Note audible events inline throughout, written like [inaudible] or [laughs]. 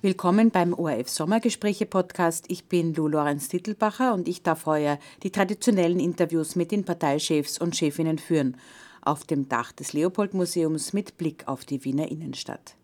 Willkommen beim ORF Sommergespräche Podcast. Ich bin Lou Lorenz Tittelbacher und ich darf heuer die traditionellen Interviews mit den Parteichefs und Chefinnen führen. Auf dem Dach des Leopold Museums mit Blick auf die Wiener Innenstadt.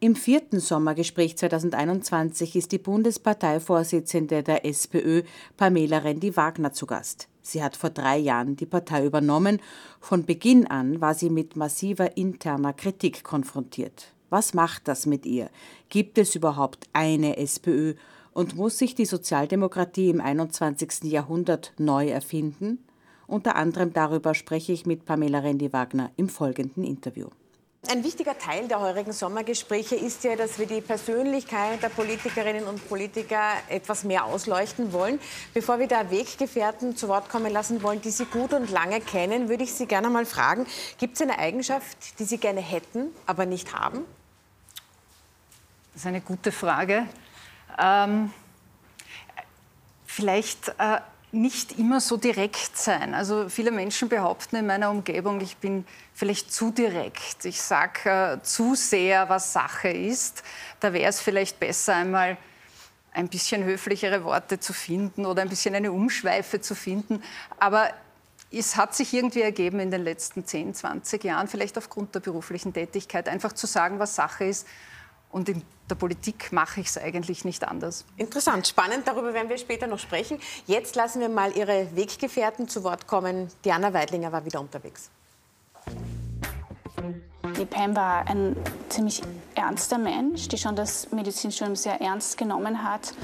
Im vierten Sommergespräch 2021 ist die Bundesparteivorsitzende der SPÖ, Pamela Rendi-Wagner, zu Gast. Sie hat vor drei Jahren die Partei übernommen. Von Beginn an war sie mit massiver interner Kritik konfrontiert. Was macht das mit ihr? Gibt es überhaupt eine SPÖ? Und muss sich die Sozialdemokratie im 21. Jahrhundert neu erfinden? Unter anderem darüber spreche ich mit Pamela Rendi-Wagner im folgenden Interview. Ein wichtiger Teil der heurigen Sommergespräche ist ja, dass wir die Persönlichkeit der Politikerinnen und Politiker etwas mehr ausleuchten wollen. Bevor wir da Weggefährten zu Wort kommen lassen wollen, die Sie gut und lange kennen, würde ich Sie gerne mal fragen, gibt es eine Eigenschaft, die Sie gerne hätten, aber nicht haben? Das ist eine gute Frage. Ähm, vielleicht äh, nicht immer so direkt sein. Also viele Menschen behaupten in meiner Umgebung, ich bin vielleicht zu direkt. Ich sage äh, zu sehr, was Sache ist. Da wäre es vielleicht besser, einmal ein bisschen höflichere Worte zu finden oder ein bisschen eine Umschweife zu finden. Aber es hat sich irgendwie ergeben in den letzten 10, 20 Jahren, vielleicht aufgrund der beruflichen Tätigkeit, einfach zu sagen, was Sache ist und in der Politik mache ich es eigentlich nicht anders. Interessant, spannend. Darüber werden wir später noch sprechen. Jetzt lassen wir mal Ihre Weggefährten zu Wort kommen. Diana Weidlinger war wieder unterwegs. Die Pam war ein ziemlich ernster Mensch, die schon das Medizinstudium sehr ernst genommen hat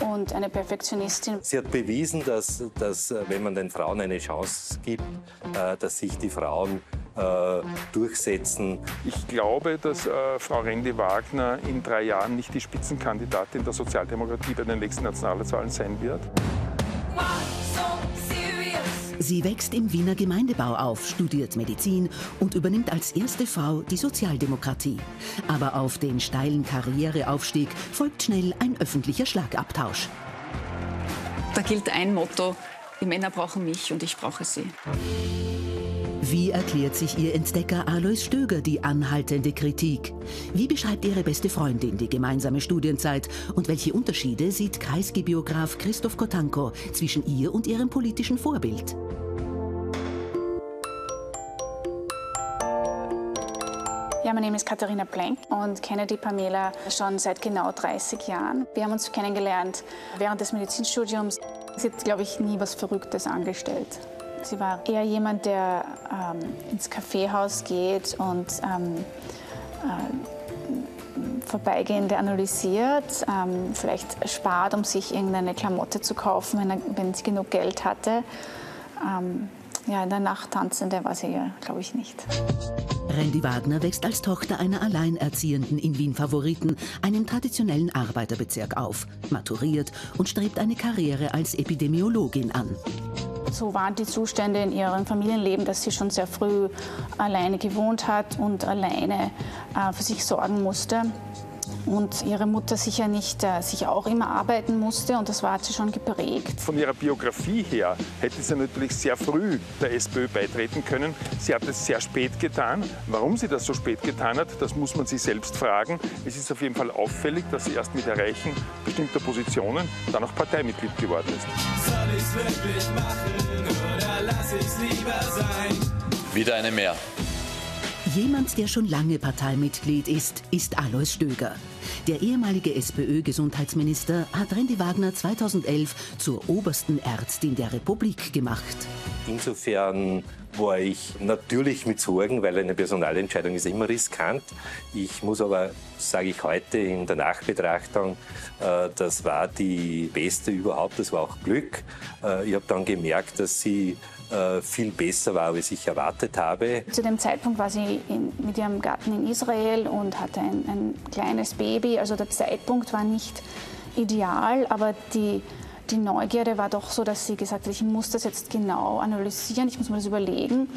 und eine Perfektionistin. Sie hat bewiesen, dass, dass äh, wenn man den Frauen eine Chance gibt, äh, dass sich die Frauen äh, durchsetzen. Ich glaube, dass äh, Frau Rendi-Wagner in drei Jahren nicht die Spitzenkandidatin der Sozialdemokratie bei den nächsten Nationalwahlen sein wird. Sie wächst im Wiener Gemeindebau auf, studiert Medizin und übernimmt als erste Frau die Sozialdemokratie. Aber auf den steilen Karriereaufstieg folgt schnell ein öffentlicher Schlagabtausch. Da gilt ein Motto, die Männer brauchen mich und ich brauche sie. Wie erklärt sich ihr Entdecker Alois Stöger die anhaltende Kritik? Wie beschreibt ihre beste Freundin die gemeinsame Studienzeit? Und welche Unterschiede sieht Kreisgebiograf Christoph Kotanko zwischen ihr und ihrem politischen Vorbild? Ja, mein Name ist Katharina Plank und kenne die Pamela schon seit genau 30 Jahren. Wir haben uns kennengelernt während des Medizinstudiums. Sie hat, glaube ich, nie was Verrücktes angestellt. Sie war eher jemand, der ähm, ins Kaffeehaus geht und ähm, äh, Vorbeigehende analysiert, ähm, vielleicht spart, um sich irgendeine Klamotte zu kaufen, wenn, er, wenn sie genug Geld hatte. Ähm, ja, in der Nacht tanzende war sie ja, glaube ich, nicht. Randy Wagner wächst als Tochter einer Alleinerziehenden in Wien-Favoriten, einem traditionellen Arbeiterbezirk auf, maturiert und strebt eine Karriere als Epidemiologin an. So waren die Zustände in ihrem Familienleben, dass sie schon sehr früh alleine gewohnt hat und alleine äh, für sich sorgen musste. Und ihre Mutter sicher nicht, äh, sich auch immer arbeiten musste und das war, hat sie schon geprägt. Von ihrer Biografie her hätte sie natürlich sehr früh der SPÖ beitreten können. Sie hat es sehr spät getan. Warum sie das so spät getan hat, das muss man sich selbst fragen. Es ist auf jeden Fall auffällig, dass sie erst mit Erreichen bestimmter Positionen dann auch Parteimitglied geworden ist. Soll ich's wirklich machen oder lass ich's lieber sein? Wieder eine mehr. Jemand, der schon lange Parteimitglied ist, ist Alois Stöger. Der ehemalige SPÖ-Gesundheitsminister hat Randy Wagner 2011 zur obersten Ärztin der Republik gemacht. Insofern war ich natürlich mit Sorgen, weil eine Personalentscheidung ist immer riskant. Ich muss aber, sage ich heute in der Nachbetrachtung, äh, das war die beste überhaupt, das war auch Glück. Äh, ich habe dann gemerkt, dass sie äh, viel besser war, als ich erwartet habe. Zu dem Zeitpunkt war sie in, mit ihrem Gatten in Israel und hatte ein, ein kleines Baby. Also der Zeitpunkt war nicht ideal, aber die, die Neugierde war doch so, dass sie gesagt hat, ich muss das jetzt genau analysieren, ich muss mir das überlegen.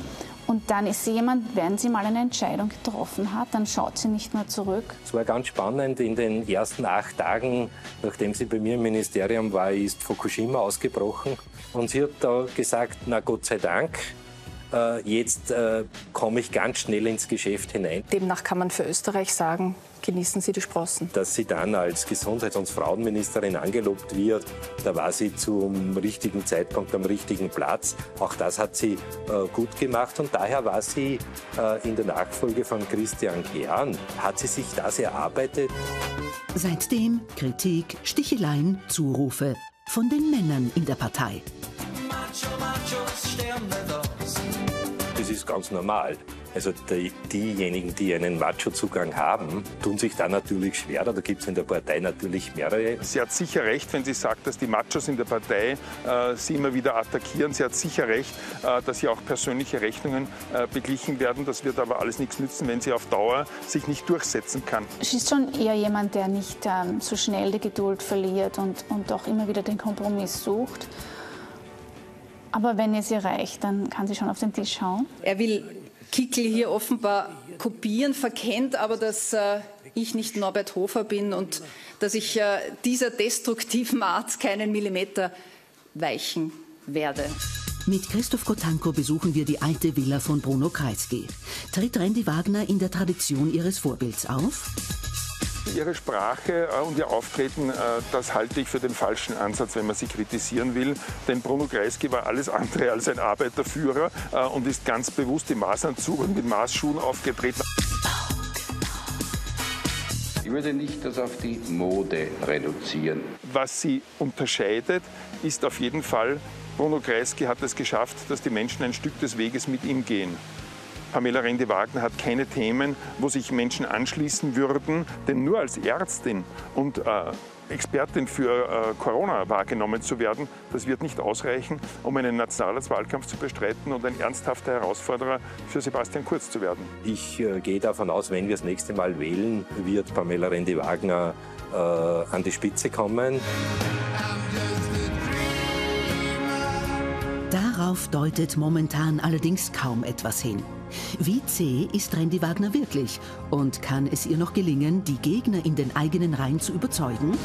Und dann ist sie jemand, wenn sie mal eine Entscheidung getroffen hat, dann schaut sie nicht mehr zurück. Es war ganz spannend. In den ersten acht Tagen, nachdem sie bei mir im Ministerium war, ist Fukushima ausgebrochen. Und sie hat da gesagt, na Gott sei Dank, jetzt äh, komme ich ganz schnell ins Geschäft hinein. Demnach kann man für Österreich sagen, genießen Sie die Sprossen. Dass sie dann als Gesundheits- und Frauenministerin angelobt wird, da war sie zum richtigen Zeitpunkt am richtigen Platz. Auch das hat sie äh, gut gemacht und daher war sie äh, in der Nachfolge von Christian Kern, hat sie sich das erarbeitet. Seitdem Kritik, Sticheleien, Zurufe von den Männern in der Partei. Das ist ganz normal. Also die, diejenigen, die einen Macho-Zugang haben, tun sich da natürlich schwerer. Da gibt es in der Partei natürlich mehrere. Sie hat sicher recht, wenn sie sagt, dass die Machos in der Partei äh, sie immer wieder attackieren. Sie hat sicher recht, äh, dass hier auch persönliche Rechnungen äh, beglichen werden. Das wird aber alles nichts nützen, wenn sie auf Dauer sich nicht durchsetzen kann. Sie ist schon eher jemand, der nicht ähm, so schnell die Geduld verliert und, und auch immer wieder den Kompromiss sucht. Aber wenn es ihr reicht, dann kann sie schon auf den Tisch schauen. Er will Kickel hier offenbar kopieren, verkennt aber, dass äh, ich nicht Norbert Hofer bin und dass ich äh, dieser destruktiven Art keinen Millimeter weichen werde. Mit Christoph Kotanko besuchen wir die alte Villa von Bruno Kreisky. Tritt Randy Wagner in der Tradition ihres Vorbilds auf? Ihre Sprache äh, und Ihr Auftreten, äh, das halte ich für den falschen Ansatz, wenn man sie kritisieren will. Denn Bruno Kreisky war alles andere als ein Arbeiterführer äh, und ist ganz bewusst im Maßanzug und mit Maßschuhen aufgetreten. Ich würde nicht das auf die Mode reduzieren. Was sie unterscheidet, ist auf jeden Fall, Bruno Kreisky hat es geschafft, dass die Menschen ein Stück des Weges mit ihm gehen. Pamela Rendi-Wagner hat keine Themen, wo sich Menschen anschließen würden, denn nur als Ärztin und äh, Expertin für äh, Corona wahrgenommen zu werden, das wird nicht ausreichen, um einen Nationalratswahlkampf zu bestreiten und ein ernsthafter Herausforderer für Sebastian Kurz zu werden. Ich äh, gehe davon aus, wenn wir das nächste Mal wählen, wird Pamela Rendi-Wagner äh, an die Spitze kommen. Darauf deutet momentan allerdings kaum etwas hin. Wie zäh ist Randy Wagner wirklich? Und kann es ihr noch gelingen, die Gegner in den eigenen Reihen zu überzeugen?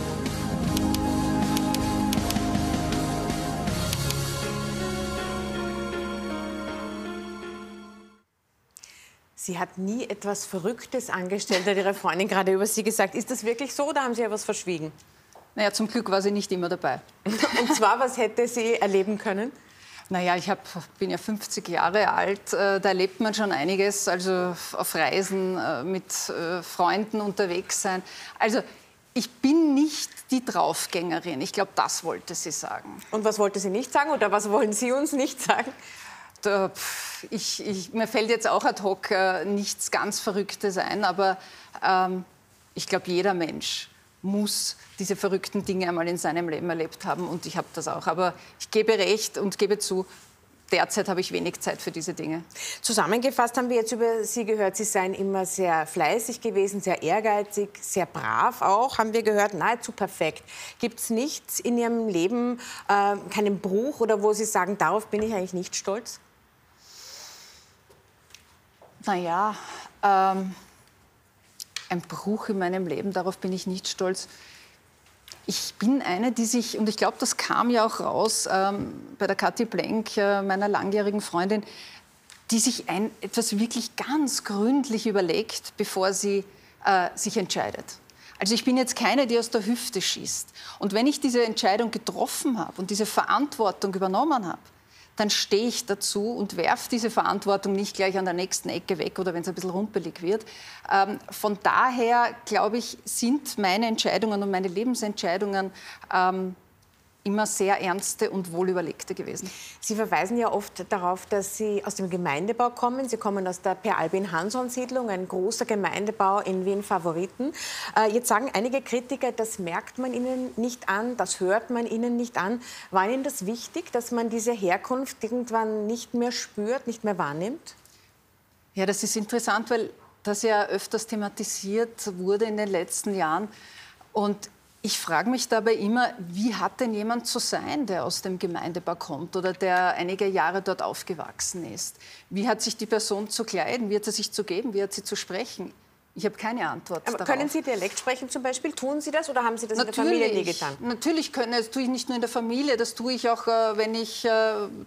Sie hat nie etwas Verrücktes angestellt, hat Ihre Freundin gerade über Sie gesagt. Ist das wirklich so oder haben Sie ja was verschwiegen? Naja, zum Glück war sie nicht immer dabei. Und zwar, was hätte sie erleben können? Naja, ich hab, bin ja 50 Jahre alt, äh, da erlebt man schon einiges, also auf Reisen äh, mit äh, Freunden unterwegs sein. Also ich bin nicht die Draufgängerin. Ich glaube, das wollte sie sagen. Und was wollte sie nicht sagen oder was wollen Sie uns nicht sagen? Da, ich, ich, mir fällt jetzt auch ad hoc nichts ganz Verrücktes ein, aber ähm, ich glaube, jeder Mensch muss diese verrückten Dinge einmal in seinem Leben erlebt haben und ich habe das auch. Aber ich gebe recht und gebe zu, derzeit habe ich wenig Zeit für diese Dinge. Zusammengefasst haben wir jetzt über Sie gehört, Sie seien immer sehr fleißig gewesen, sehr ehrgeizig, sehr brav auch, haben wir gehört, nahezu perfekt. Gibt es nichts in Ihrem Leben, äh, keinen Bruch oder wo Sie sagen, darauf bin ich eigentlich nicht stolz? Naja, ähm, ein Bruch in meinem Leben, darauf bin ich nicht stolz. Ich bin eine, die sich, und ich glaube, das kam ja auch raus ähm, bei der Kathi Blenk, äh, meiner langjährigen Freundin, die sich ein, etwas wirklich ganz gründlich überlegt, bevor sie äh, sich entscheidet. Also ich bin jetzt keine, die aus der Hüfte schießt. Und wenn ich diese Entscheidung getroffen habe und diese Verantwortung übernommen habe, dann stehe ich dazu und werfe diese Verantwortung nicht gleich an der nächsten Ecke weg oder wenn es ein bisschen rumpelig wird. Ähm, von daher, glaube ich, sind meine Entscheidungen und meine Lebensentscheidungen ähm, immer sehr ernste und wohlüberlegte gewesen. Sie verweisen ja oft darauf, dass Sie aus dem Gemeindebau kommen. Sie kommen aus der Per Albin Hansson Siedlung, ein großer Gemeindebau in Wien Favoriten. Äh, jetzt sagen einige Kritiker, das merkt man Ihnen nicht an, das hört man Ihnen nicht an. War Ihnen das wichtig, dass man diese Herkunft irgendwann nicht mehr spürt, nicht mehr wahrnimmt? Ja, das ist interessant, weil das ja öfters thematisiert wurde in den letzten Jahren. Und ich frage mich dabei immer, wie hat denn jemand zu sein, der aus dem Gemeindebau kommt oder der einige Jahre dort aufgewachsen ist? Wie hat sich die Person zu kleiden? Wie hat sie sich zu geben? Wie hat sie zu sprechen? Ich habe keine Antwort Aber darauf. können Sie Dialekt sprechen zum Beispiel? Tun Sie das oder haben Sie das natürlich, in der Familie nie getan? Natürlich können, das tue ich nicht nur in der Familie, das tue ich auch, äh, wenn ich äh,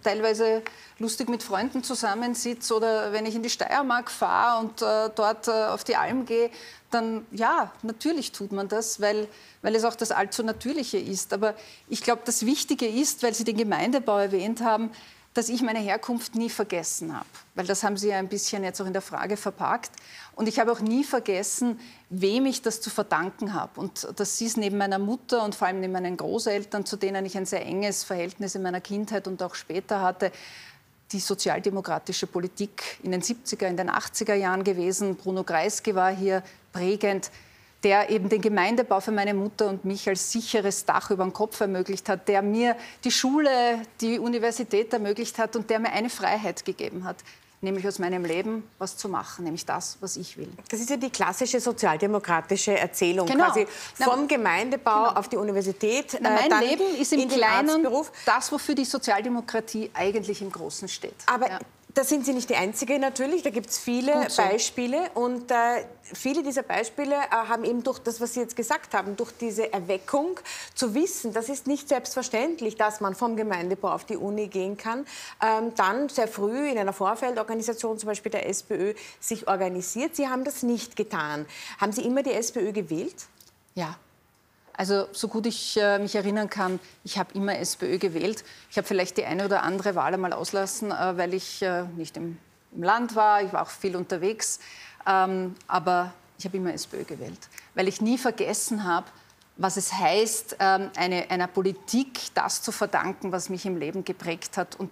teilweise lustig mit Freunden zusammensitze oder wenn ich in die Steiermark fahre und äh, dort auf die Alm gehe, dann ja, natürlich tut man das, weil, weil es auch das allzu Natürliche ist. Aber ich glaube, das Wichtige ist, weil Sie den Gemeindebau erwähnt haben, dass ich meine Herkunft nie vergessen habe. Weil das haben Sie ja ein bisschen jetzt auch in der Frage verpackt. Und ich habe auch nie vergessen, wem ich das zu verdanken habe. Und das ist neben meiner Mutter und vor allem neben meinen Großeltern, zu denen ich ein sehr enges Verhältnis in meiner Kindheit und auch später hatte, die sozialdemokratische Politik in den 70er, in den 80er Jahren gewesen. Bruno Kreisky war hier prägend der eben den Gemeindebau für meine Mutter und mich als sicheres Dach über den Kopf ermöglicht hat, der mir die Schule, die Universität ermöglicht hat und der mir eine Freiheit gegeben hat nämlich aus meinem Leben was zu machen, nämlich das, was ich will. Das ist ja die klassische sozialdemokratische Erzählung, genau. quasi vom Gemeindebau genau. auf die Universität. Na, mein äh, Leben ist im Kleinen das, wofür die Sozialdemokratie eigentlich im Großen steht. Aber ja. Da sind Sie nicht die Einzige natürlich, da gibt es viele so. Beispiele und äh, viele dieser Beispiele äh, haben eben durch das, was Sie jetzt gesagt haben, durch diese Erweckung zu wissen, das ist nicht selbstverständlich, dass man vom Gemeindebau auf die Uni gehen kann, ähm, dann sehr früh in einer Vorfeldorganisation, zum Beispiel der SPÖ, sich organisiert. Sie haben das nicht getan. Haben Sie immer die SPÖ gewählt? Ja. Also so gut ich äh, mich erinnern kann, ich habe immer SPÖ gewählt. Ich habe vielleicht die eine oder andere Wahl einmal auslassen, äh, weil ich äh, nicht im, im, Land war. Ich war auch viel unterwegs. Ähm, aber ich habe immer SPÖ gewählt, weil ich nie vergessen habe, was es heißt, ähm, eine, einer Politik das zu verdanken, was mich im Leben geprägt hat und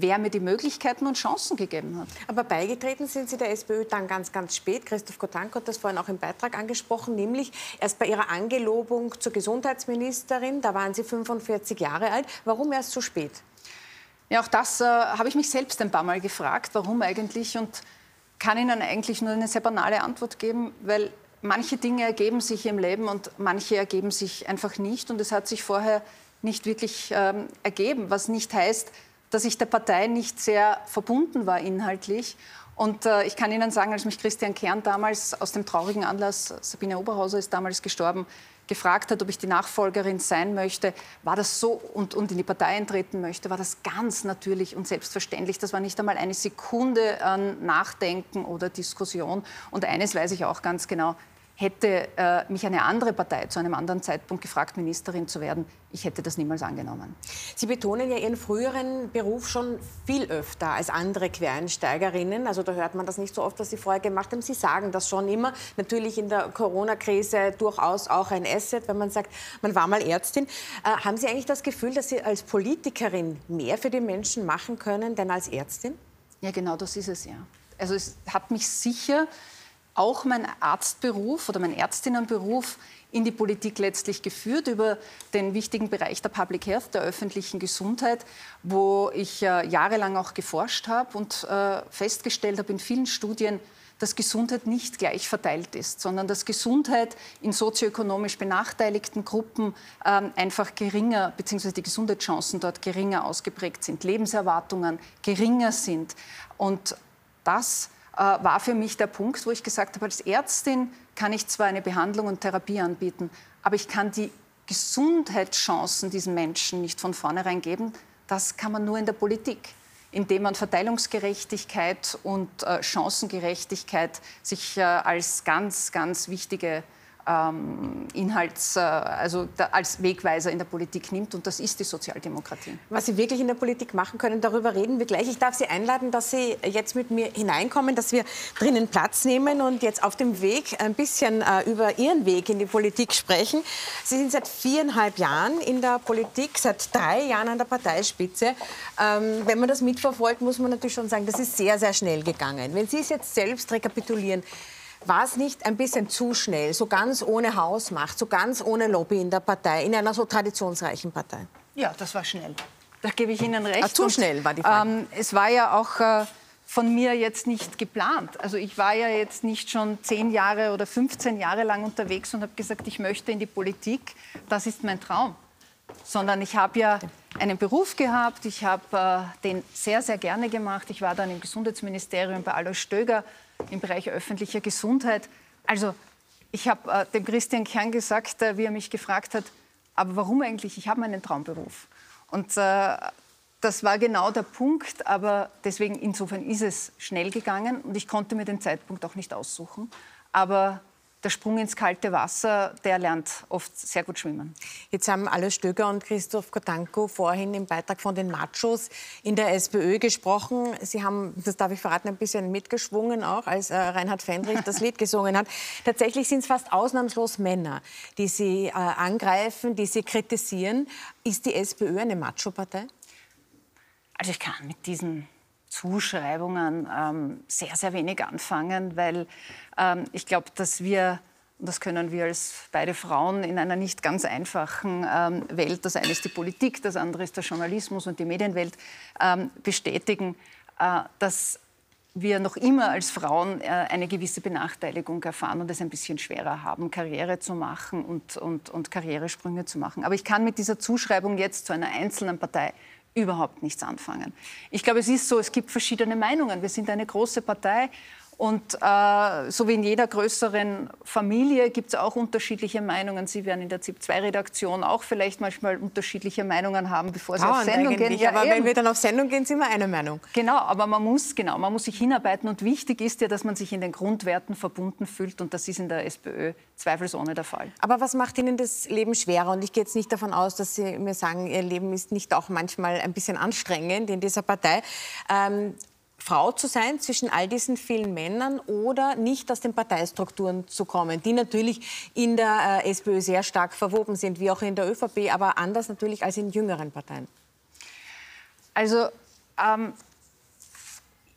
wer mir die Möglichkeiten und Chancen gegeben hat. Aber beigetreten sind Sie der SPÖ dann ganz, ganz spät. Christoph Kotank hat das vorhin auch im Beitrag angesprochen, nämlich erst bei Ihrer Angelobung zur Gesundheitsministerin. Da waren Sie 45 Jahre alt. Warum erst so spät? Ja, auch das äh, habe ich mich selbst ein paar Mal gefragt, warum eigentlich und kann Ihnen eigentlich nur eine sehr banale Antwort geben, weil manche Dinge ergeben sich im Leben und manche ergeben sich einfach nicht und es hat sich vorher nicht wirklich ähm, ergeben, was nicht heißt, dass ich der Partei nicht sehr verbunden war inhaltlich. Und äh, ich kann Ihnen sagen, als mich Christian Kern damals aus dem traurigen Anlass, Sabine Oberhauser ist damals gestorben, gefragt hat, ob ich die Nachfolgerin sein möchte, war das so und, und in die Partei eintreten möchte, war das ganz natürlich und selbstverständlich. Das war nicht einmal eine Sekunde an Nachdenken oder Diskussion. Und eines weiß ich auch ganz genau, hätte äh, mich eine andere Partei zu einem anderen Zeitpunkt gefragt, Ministerin zu werden, ich hätte das niemals angenommen. Sie betonen ja Ihren früheren Beruf schon viel öfter als andere Quereinsteigerinnen. Also da hört man das nicht so oft, was Sie vorher gemacht haben. Sie sagen das schon immer. Natürlich in der Corona-Krise durchaus auch ein Asset, wenn man sagt, man war mal Ärztin. Äh, haben Sie eigentlich das Gefühl, dass Sie als Politikerin mehr für die Menschen machen können, denn als Ärztin? Ja, genau das ist es ja. Also es hat mich sicher auch mein Arztberuf oder mein Ärztinnenberuf in die Politik letztlich geführt über den wichtigen Bereich der Public Health, der öffentlichen Gesundheit, wo ich äh, jahrelang auch geforscht habe und äh, festgestellt habe in vielen Studien, dass Gesundheit nicht gleich verteilt ist, sondern dass Gesundheit in sozioökonomisch benachteiligten Gruppen ähm, einfach geringer, beziehungsweise die Gesundheitschancen dort geringer ausgeprägt sind, Lebenserwartungen geringer sind. Und das äh, war für mich der Punkt, wo ich gesagt habe, als Ärztin kann ich zwar eine Behandlung und Therapie anbieten, aber ich kann die Gesundheitschancen diesen Menschen nicht von vornherein geben. Das kann man nur in der Politik, indem man Verteilungsgerechtigkeit und äh, Chancengerechtigkeit sich äh, als ganz, ganz wichtige ähm, Inhalts, äh, also da, als Wegweiser in der Politik nimmt. Und das ist die Sozialdemokratie. Was Sie wirklich in der Politik machen können, darüber reden wir gleich. Ich darf Sie einladen, dass Sie jetzt mit mir hineinkommen, dass wir drinnen Platz nehmen und jetzt auf dem Weg ein bisschen äh, über Ihren Weg in die Politik sprechen. Sie sind seit viereinhalb Jahren in der Politik, seit drei Jahren an der Parteispitze. Ähm, wenn man das mitverfolgt, muss man natürlich schon sagen, das ist sehr, sehr schnell gegangen. Wenn Sie es jetzt selbst rekapitulieren, war es nicht ein bisschen zu schnell, so ganz ohne Hausmacht, so ganz ohne Lobby in der Partei, in einer so traditionsreichen Partei? Ja, das war schnell. Da gebe ich Ihnen recht. Ah, zu schnell war die Frage. Ähm, es war ja auch äh, von mir jetzt nicht geplant. Also ich war ja jetzt nicht schon zehn Jahre oder 15 Jahre lang unterwegs und habe gesagt, ich möchte in die Politik. Das ist mein Traum. Sondern ich habe ja einen Beruf gehabt. Ich habe äh, den sehr, sehr gerne gemacht. Ich war dann im Gesundheitsministerium bei Alois Stöger im Bereich öffentlicher Gesundheit, Also, ich habe äh, dem Christian Kern gesagt, äh, wie er mich gefragt hat, aber warum eigentlich? Ich habe meinen Traumberuf. Und äh, das war genau der Punkt, aber deswegen insofern ist es schnell gegangen und ich konnte mir den Zeitpunkt auch nicht aussuchen. Aber der Sprung ins kalte Wasser, der lernt oft sehr gut schwimmen. Jetzt haben Alois Stöger und Christoph Kotanko vorhin im Beitrag von den Machos in der SPÖ gesprochen. Sie haben, das darf ich verraten, ein bisschen mitgeschwungen auch, als äh, Reinhard Fendrich das Lied [laughs] gesungen hat. Tatsächlich sind es fast ausnahmslos Männer, die Sie äh, angreifen, die Sie kritisieren. Ist die SPÖ eine Macho-Partei? Also ich kann mit diesen Zuschreibungen ähm, sehr, sehr wenig anfangen, weil ähm, ich glaube, dass wir, und das können wir als beide Frauen in einer nicht ganz einfachen ähm, Welt, das eine ist die Politik, das andere ist der Journalismus und die Medienwelt, ähm, bestätigen, äh, dass wir noch immer als Frauen äh, eine gewisse Benachteiligung erfahren und es ein bisschen schwerer haben, Karriere zu machen und, und, und Karrieresprünge zu machen. Aber ich kann mit dieser Zuschreibung jetzt zu einer einzelnen Partei überhaupt nichts anfangen. Ich glaube, es ist so, es gibt verschiedene Meinungen. Wir sind eine große Partei und äh, so wie in jeder größeren Familie gibt es auch unterschiedliche Meinungen. Sie werden in der ZIP-2-Redaktion auch vielleicht manchmal unterschiedliche Meinungen haben, bevor Sie auf Sendung gehen. Ja, aber eben. wenn wir dann auf Sendung gehen, sind wir eine Meinung. Genau, aber man muss, genau, man muss sich hinarbeiten. Und wichtig ist ja, dass man sich in den Grundwerten verbunden fühlt. Und das ist in der SPÖ zweifelsohne der Fall. Aber was macht Ihnen das Leben schwerer? Und ich gehe jetzt nicht davon aus, dass Sie mir sagen, Ihr Leben ist nicht auch manchmal ein bisschen anstrengend in dieser Partei. Ähm, Frau zu sein zwischen all diesen vielen Männern oder nicht aus den Parteistrukturen zu kommen, die natürlich in der äh, SPÖ sehr stark verwoben sind, wie auch in der ÖVP, aber anders natürlich als in jüngeren Parteien? Also ähm,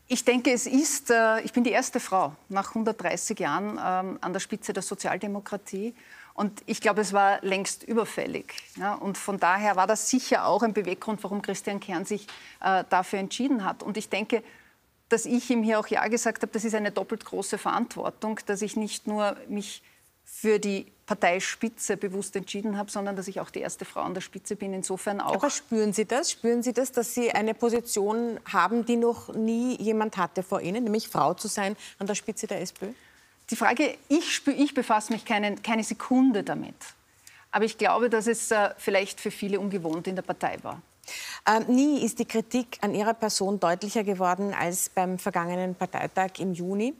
ich denke, es ist, äh, ich bin die erste Frau nach 130 Jahren ähm, an der Spitze der Sozialdemokratie. Und ich glaube, es war längst überfällig. Ja? Und von daher war das sicher auch ein Beweggrund, warum Christian Kern sich äh, dafür entschieden hat. Und ich denke, dass ich ihm hier auch Ja gesagt habe, das ist eine doppelt große Verantwortung, dass ich nicht nur mich für die Parteispitze bewusst entschieden habe, sondern dass ich auch die erste Frau an der Spitze bin. Insofern auch. Aber spüren Sie das? Spüren Sie das, dass Sie eine Position haben, die noch nie jemand hatte vor Ihnen, nämlich Frau zu sein an der Spitze der SPÖ? Die Frage, ich, spür, ich befasse mich keine, keine Sekunde damit. Aber ich glaube, dass es äh, vielleicht für viele ungewohnt in der Partei war. Ähm, nie ist die Kritik an ihrer Person deutlicher geworden als beim vergangenen Parteitag im Juni.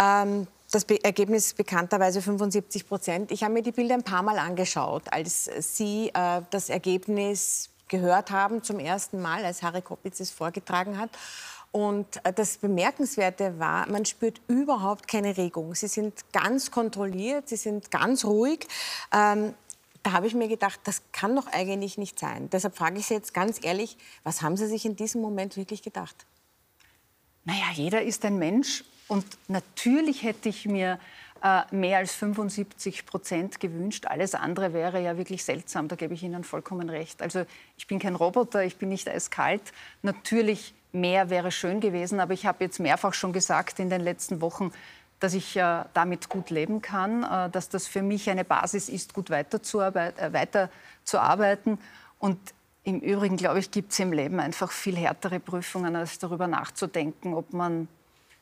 Ähm, das Be Ergebnis bekannterweise 75 Prozent. Ich habe mir die Bilder ein paar Mal angeschaut, als Sie äh, das Ergebnis gehört haben zum ersten Mal, als Harry Koppitz es vorgetragen hat. Und äh, das Bemerkenswerte war, man spürt überhaupt keine Regung. Sie sind ganz kontrolliert, sie sind ganz ruhig. Ähm, da habe ich mir gedacht, das kann doch eigentlich nicht sein. Deshalb frage ich Sie jetzt ganz ehrlich, was haben Sie sich in diesem Moment wirklich gedacht? Naja, jeder ist ein Mensch und natürlich hätte ich mir äh, mehr als 75 Prozent gewünscht. Alles andere wäre ja wirklich seltsam, da gebe ich Ihnen vollkommen recht. Also ich bin kein Roboter, ich bin nicht eiskalt. Natürlich mehr wäre schön gewesen, aber ich habe jetzt mehrfach schon gesagt in den letzten Wochen, dass ich äh, damit gut leben kann, äh, dass das für mich eine Basis ist, gut weiterzuarbeit äh, weiterzuarbeiten. Und im Übrigen, glaube ich, gibt es im Leben einfach viel härtere Prüfungen, als darüber nachzudenken, ob man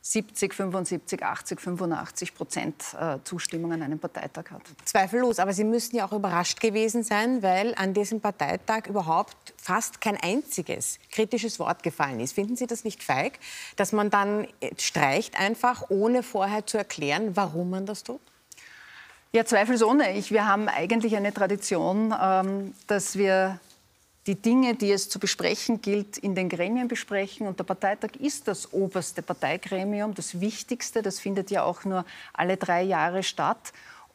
70, 75, 80, 85 Prozent äh, Zustimmung an einem Parteitag hat. Zweifellos, aber Sie müssten ja auch überrascht gewesen sein, weil an diesem Parteitag überhaupt fast kein einziges kritisches Wort gefallen ist. Finden Sie das nicht feig, dass man dann äh, streicht einfach, ohne vorher zu erklären, warum man das tut? Ja, zweifelsohne. Ich, wir haben eigentlich eine Tradition, ähm, dass wir die Dinge, die es zu besprechen gilt, in den Gremien besprechen. Und der Parteitag ist das oberste Parteigremium, das wichtigste. Das findet ja auch nur alle drei Jahre statt.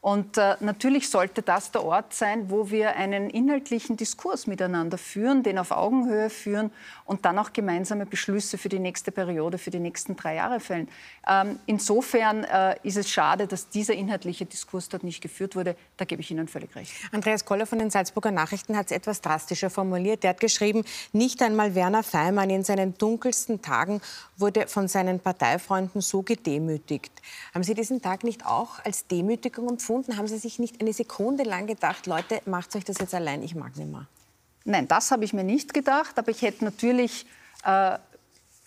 Und äh, natürlich sollte das der Ort sein, wo wir einen inhaltlichen Diskurs miteinander führen, den auf Augenhöhe führen und dann auch gemeinsame Beschlüsse für die nächste Periode, für die nächsten drei Jahre fällen. Ähm, insofern äh, ist es schade, dass dieser inhaltliche Diskurs dort nicht geführt wurde. Da gebe ich Ihnen völlig recht. Andreas Koller von den Salzburger Nachrichten hat es etwas drastischer formuliert. Er hat geschrieben, nicht einmal Werner Feimann in seinen dunkelsten Tagen wurde von seinen Parteifreunden so gedemütigt. Haben Sie diesen Tag nicht auch als Demütigung empfunden? Gefunden? Haben Sie sich nicht eine Sekunde lang gedacht, Leute, macht euch das jetzt allein, ich mag nicht mehr? Nein, das habe ich mir nicht gedacht, aber ich hätte natürlich äh,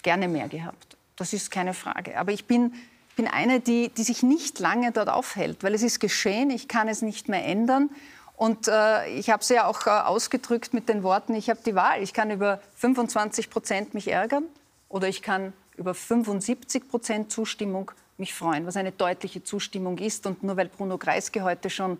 gerne mehr gehabt. Das ist keine Frage. Aber ich bin, bin eine, die, die sich nicht lange dort aufhält, weil es ist geschehen, ich kann es nicht mehr ändern. Und äh, ich habe es ja auch äh, ausgedrückt mit den Worten, ich habe die Wahl. Ich kann über 25 Prozent mich ärgern oder ich kann über 75 Prozent Zustimmung mich freuen, was eine deutliche Zustimmung ist. Und nur weil Bruno Kreisky heute schon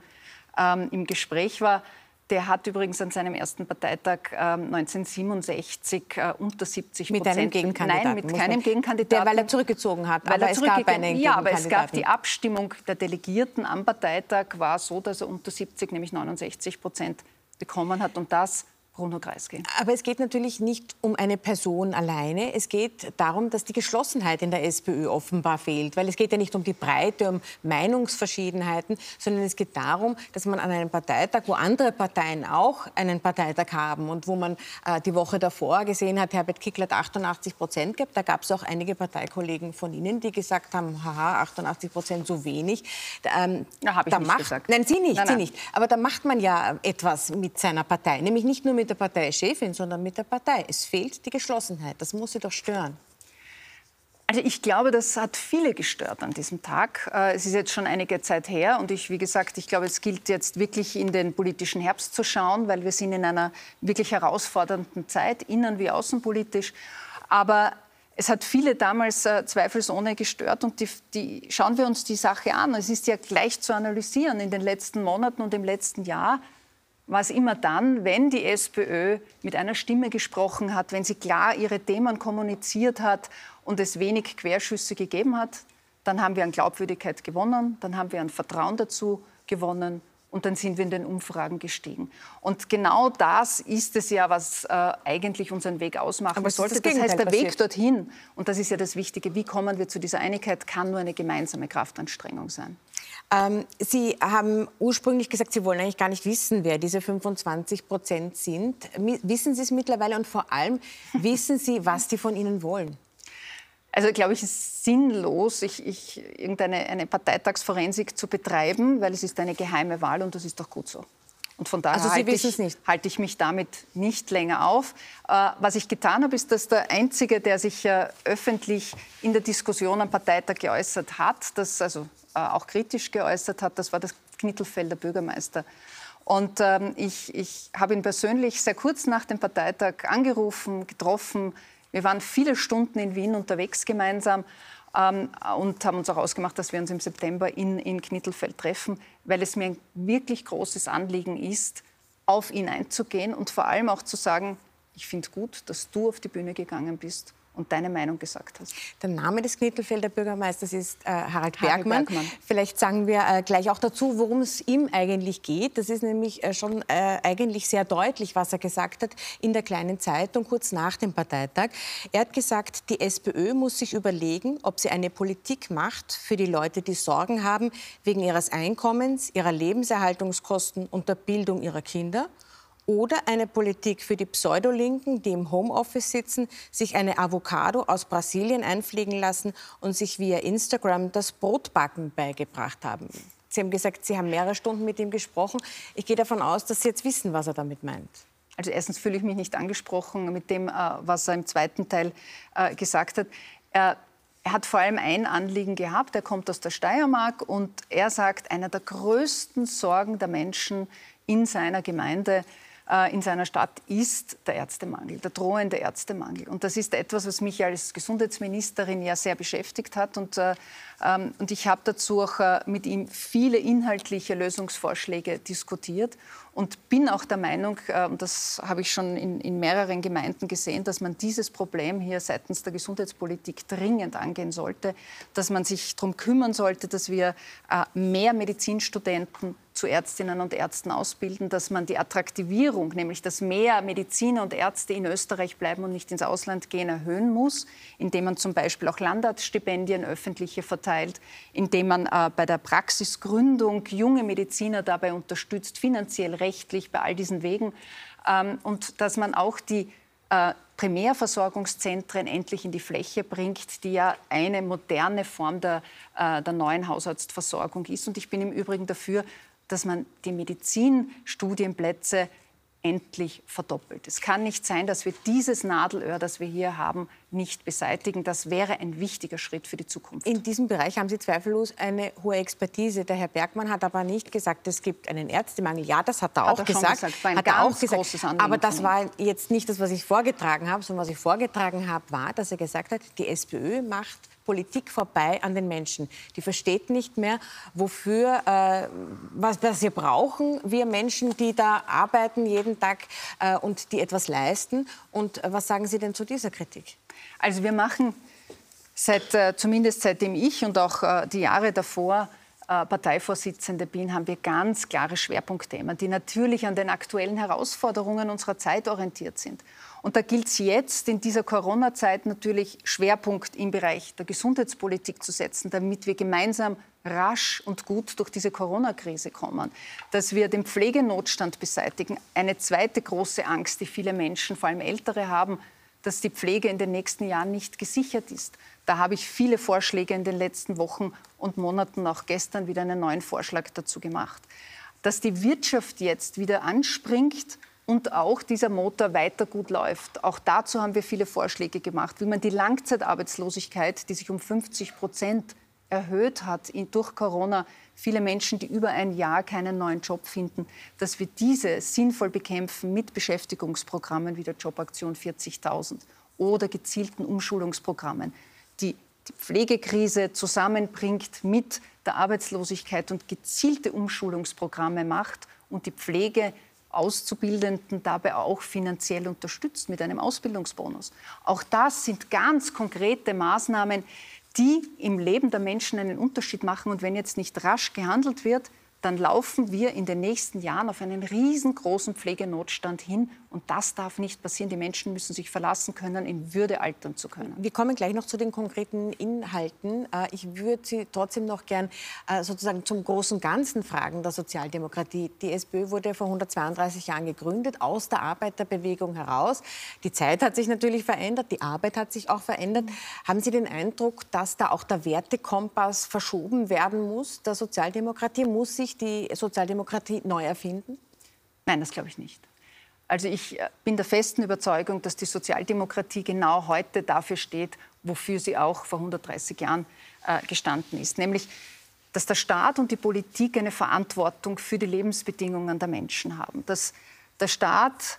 ähm, im Gespräch war, der hat übrigens an seinem ersten Parteitag ähm, 1967 äh, unter 70 Prozent. Mit einem Gegenkandidaten? Nein, mit keinem Gegenkandidaten. Der, weil er zurückgezogen hat. Weil aber es gab einen Ja, aber es gab die Abstimmung der Delegierten am Parteitag war so, dass er unter 70, nämlich 69 Prozent bekommen hat. Und das Bruno Kreisky. Aber es geht natürlich nicht um eine Person alleine. Es geht darum, dass die Geschlossenheit in der SPÖ offenbar fehlt. Weil es geht ja nicht um die Breite, um Meinungsverschiedenheiten, sondern es geht darum, dass man an einem Parteitag, wo andere Parteien auch einen Parteitag haben und wo man äh, die Woche davor gesehen hat, Herbert Kickl hat 88 Prozent gehabt. Da gab es auch einige Parteikollegen von Ihnen, die gesagt haben, haha, 88 Prozent so wenig. Ähm, Na, habe ich da nicht macht, gesagt. Nein, Sie nicht, nein, Sie nein. nicht. Aber da macht man ja etwas mit seiner Partei. Nämlich nicht nur mit der Parteichefin, sondern mit der Partei. Es fehlt die Geschlossenheit. Das muss sie doch stören. Also ich glaube, das hat viele gestört an diesem Tag. Äh, Es ist jetzt schon einige Zeit her und ich, wie gesagt, ich glaube, es gilt jetzt wirklich in den politischen Herbst zu schauen, weil wir sind in einer wirklich herausfordernden Zeit, innen- wie außenpolitisch. Aber es hat viele damals äh, zweifelsohne gestört und die, die, schauen wir uns die Sache an. Es ist ja gleich zu analysieren. In den letzten Monaten und im letzten Jahr war es immer dann, wenn die SPÖ mit einer Stimme gesprochen hat, wenn sie klar ihre Themen kommuniziert hat und es wenig Querschüsse gegeben hat, dann haben wir an Glaubwürdigkeit gewonnen, dann haben wir an Vertrauen dazu gewonnen und dann sind wir in den Umfragen gestiegen. Und genau das ist es ja, was äh, eigentlich unseren Weg ausmachen Aber sollte. das Das, heißt, der Gegenteil Weg passiert. dorthin, und das ist ja das Wichtige, wie kommen wir zu dieser Einigkeit, kann nur eine gemeinsame Kraftanstrengung sein. Ähm, Sie haben ursprünglich gesagt, Sie wollen eigentlich gar nicht wissen, wer diese 25 Prozent sind. Wissen Sie es mittlerweile und vor allem wissen Sie, was die von Ihnen wollen? Also glaube ich, es ist sinnlos, ich, ich, irgendeine eine Parteitagsforensik zu betreiben, weil es ist eine geheime Wahl und das ist doch gut so. Und von daher Also halte, ich, halte ich mich damit nicht länger auf. Äh, was ich getan habe, ist, dass der Einzige, der sich äh, öffentlich in der Diskussion am Parteitag geäußert hat, das also äh, auch kritisch geäußert hat, das war das Knittelfelder Bürgermeister. Und ähm, ich, ich habe ihn persönlich sehr kurz nach dem Parteitag angerufen, getroffen. Wir waren viele Stunden in Wien unterwegs gemeinsam ähm, und haben uns auch ausgemacht, dass wir uns im September in, in Knittelfeld treffen, weil es mir ein wirklich großes Anliegen ist, auf ihn einzugehen und vor allem auch zu sagen, ich finde gut, dass du auf die Bühne gegangen bist und deine Meinung gesagt hast. Der Name des Knittelfelder Bürgermeisters ist äh, Harald Bergmann. Bergmann. Vielleicht sagen wir äh, gleich auch dazu, worum es ihm eigentlich geht. Das ist nämlich äh, schon äh, eigentlich sehr deutlich, was er gesagt hat in der kleinen Zeitung kurz nach dem Parteitag. Er hat gesagt, die SPÖ muss sich überlegen, ob sie eine Politik macht für die Leute, die Sorgen haben wegen ihres Einkommens, ihrer Lebenserhaltungskosten und der Bildung ihrer Kinder. Oder eine Politik für die Pseudolinken, die im Homeoffice sitzen, sich eine Avocado aus Brasilien einfliegen lassen und sich via Instagram das Brotbacken beigebracht haben. Sie haben gesagt, Sie haben mehrere Stunden mit ihm gesprochen. Ich gehe davon aus, dass Sie jetzt wissen, was er damit meint. Also erstens fühle ich mich nicht angesprochen mit dem, äh, was er im zweiten Teil äh, gesagt hat. Er, hat vor allem ein Anliegen gehabt. Er kommt aus der Steiermark und er sagt, einer der größten Sorgen der Menschen in seiner Gemeinde, in seiner Stadt ist der Ärztemangel, der drohende Ärztemangel. Und das ist etwas, was mich als Gesundheitsministerin ja sehr beschäftigt hat. Und, äh, ähm, und ich habe dazu auch äh, mit ihm viele inhaltliche Lösungsvorschläge diskutiert und bin auch der Meinung, und das habe ich schon in, in mehreren Gemeinden gesehen, dass man dieses Problem hier seitens der Gesundheitspolitik dringend angehen sollte, dass man sich darum kümmern sollte, dass wir äh, mehr Medizinstudenten zu Ärztinnen und Ärzten ausbilden, dass man die Attraktivierung, nämlich dass mehr Mediziner und Ärzte in Österreich bleiben und nicht ins Ausland gehen, erhöhen muss, indem man zum Beispiel auch Landarztstipendien öffentliche verteilt, indem man äh, bei der Praxisgründung junge Mediziner dabei unterstützt, finanziell, rechtlich, bei all diesen Wegen. Ähm, und dass man auch die äh, Primärversorgungszentren endlich in die Fläche bringt, die ja eine moderne Form der, äh, der neuen Hausarztversorgung ist. Und ich bin im Übrigen dafür, dass man die Medizinstudienplätze endlich verdoppelt. Es kann nicht sein, dass wir dieses Nadelöhr, das wir hier haben, nicht beseitigen. Das wäre ein wichtiger Schritt für die Zukunft. In diesem Bereich haben Sie zweifellos eine hohe Expertise. Der Herr Bergmann hat aber nicht gesagt, es gibt einen Ärztemangel. Ja, das hat er hat auch er gesagt. gesagt. War ein hat er auch gesagt. großes Anliegen Aber das war jetzt nicht das, was ich vorgetragen habe, sondern was ich vorgetragen habe, war, dass er gesagt hat, die SPÖ macht Politik vorbei an den Menschen. Die versteht nicht mehr, wofür, äh, was, was wir brauchen, wir Menschen, die da arbeiten jeden Tag äh, und die etwas leisten. Und äh, was sagen Sie denn zu dieser Kritik? Also wir machen seit, äh, zumindest seitdem ich und auch äh, die Jahre davor Parteivorsitzende bin, haben wir ganz klare Schwerpunktthemen, die natürlich an den aktuellen Herausforderungen unserer Zeit orientiert sind. Und da gilt es jetzt in dieser Corona-Zeit natürlich Schwerpunkt im Bereich der Gesundheitspolitik zu setzen, damit wir gemeinsam rasch und gut durch diese Corona-Krise kommen, dass wir den Pflegenotstand beseitigen. Eine zweite große Angst, die viele Menschen, vor allem Ältere, haben, dass die Pflege in den nächsten Jahren nicht gesichert ist. Da habe ich viele Vorschläge in den letzten Wochen und Monaten, auch gestern wieder einen neuen Vorschlag dazu gemacht. Dass die Wirtschaft jetzt wieder anspringt und auch dieser Motor weiter gut läuft. Auch dazu haben wir viele Vorschläge gemacht, wie man die Langzeitarbeitslosigkeit, die sich um 50 Prozent erhöht hat durch Corona, viele Menschen, die über ein Jahr keinen neuen Job finden, dass wir diese sinnvoll bekämpfen mit Beschäftigungsprogrammen wie der Jobaktion 40.000 oder gezielten Umschulungsprogrammen, die die Pflegekrise zusammenbringt mit der Arbeitslosigkeit und gezielte Umschulungsprogramme macht und die Pflege Auszubildenden dabei auch finanziell unterstützt mit einem Ausbildungsbonus. Auch das sind ganz konkrete Maßnahmen, die im Leben der Menschen einen Unterschied machen. Und wenn jetzt nicht rasch gehandelt wird, dann laufen wir in den nächsten Jahren auf einen riesengroßen Pflegenotstand hin. Und das darf nicht passieren. Die Menschen müssen sich verlassen können, in Würde altern zu können. Wir kommen gleich noch zu den konkreten Inhalten. Äh, Ich würde Sie trotzdem noch gern äh, sozusagen zum großen Ganzen fragen der Sozialdemokratie. Die SPÖ wurde vor 132 Jahren gegründet, aus der Arbeiterbewegung heraus. Die Zeit hat sich natürlich verändert, die Arbeit hat sich auch verändert. Haben Sie den Eindruck, dass da auch der Wertekompass verschoben werden muss? Der Sozialdemokratie muss sich die Sozialdemokratie neu erfinden? Nein, das glaube ich nicht. Also ich äh, bin der festen Überzeugung, dass die Sozialdemokratie genau heute dafür steht, wofür sie auch vor 130 Jahren äh, gestanden ist, nämlich dass der Staat und die Politik eine Verantwortung für die Lebensbedingungen der Menschen haben, dass der Staat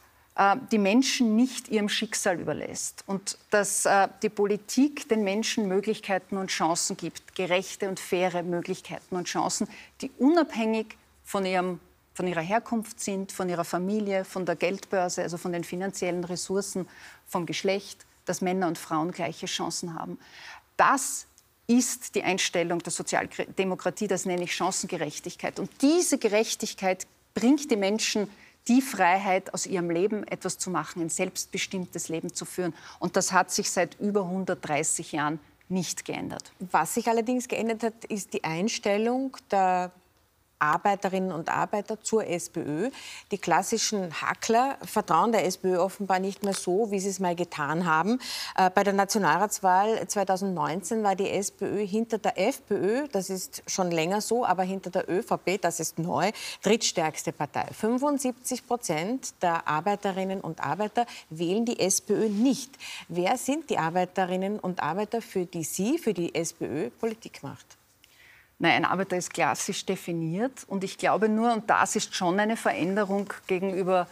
die Menschen nicht ihrem Schicksal überlässt und dass äh, die Politik den Menschen Möglichkeiten und Chancen gibt, gerechte und faire Möglichkeiten und Chancen, die unabhängig von ihrem von ihrer Herkunft sind, von ihrer Familie, von der Geldbörse, also von den finanziellen Ressourcen, vom Geschlecht, dass Männer und Frauen gleiche Chancen haben. Das ist die Einstellung der Sozialdemokratie, das nenne ich Chancengerechtigkeit. Und diese Gerechtigkeit bringt die Menschen die Freiheit, aus ihrem Leben etwas zu machen, ein selbstbestimmtes Leben zu führen. Und das hat sich seit über 130 Jahren nicht geändert. Was sich allerdings geändert hat, ist die Einstellung der Arbeiterinnen und Arbeiter zur SPÖ. Die klassischen Hackler vertrauen der SPÖ offenbar nicht mehr so, wie sie es mal getan haben. Äh, bei der Nationalratswahl 2019 war die SPÖ hinter der FPÖ, das ist schon länger so, aber hinter der ÖVP, das ist neu, drittstärkste Partei. 75 Prozent der Arbeiterinnen und Arbeiter wählen die SPÖ nicht. Wer sind die Arbeiterinnen und Arbeiter, für die Sie, für die SPÖ Politik macht? Nein, ein Arbeiter ist klassisch definiert und ich glaube nur, und das ist schon eine Veränderung gegenüber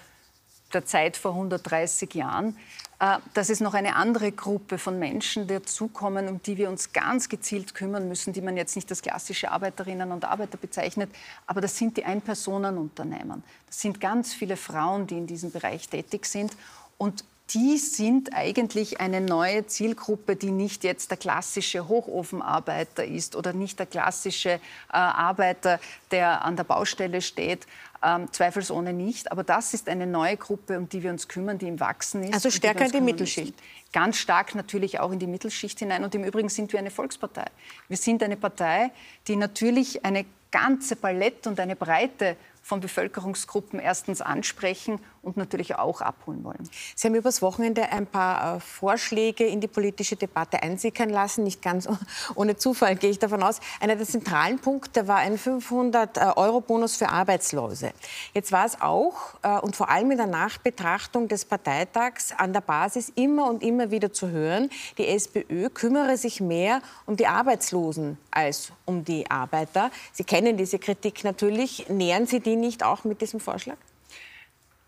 der Zeit vor 130 Jahren, äh, dass es noch eine andere Gruppe von Menschen dazukommen, um die wir uns ganz gezielt kümmern müssen, die man jetzt nicht als klassische Arbeiterinnen und Arbeiter bezeichnet, aber das sind die Einpersonenunternehmen. Das sind ganz viele Frauen, die in diesem Bereich tätig sind und die sind eigentlich eine neue Zielgruppe, die nicht jetzt der klassische Hochofenarbeiter ist oder nicht der klassische äh, Arbeiter, der an der Baustelle steht. Ähm, zweifelsohne nicht. Aber das ist eine neue Gruppe, um die wir uns kümmern, die im Wachsen ist. Also stärker in die Mittelschicht. müssen. Ganz stark natürlich auch in die Mittelschicht hinein. Und im Übrigen sind wir eine Volkspartei. Wir sind eine Partei, die natürlich eine ganze Palette und eine Breite von Bevölkerungsgruppen erstens ansprechen und natürlich auch abholen wollen. Sie haben übers Wochenende ein paar äh, Vorschläge in die politische Debatte einsickern lassen. Nicht ganz ohne Zufall gehe ich davon aus. Einer der zentralen Punkte war ein 500-Euro-Bonus für Arbeitslose. Jetzt war es auch äh, und vor allem in der Nachbetrachtung des Parteitags an der Basis immer und immer wieder zu hören, die SPÖ kümmere sich mehr um die Arbeitslosen als um die Arbeiter. Sie kennen diese Kritik natürlich. Nähern Sie die nicht auch mit diesem Vorschlag?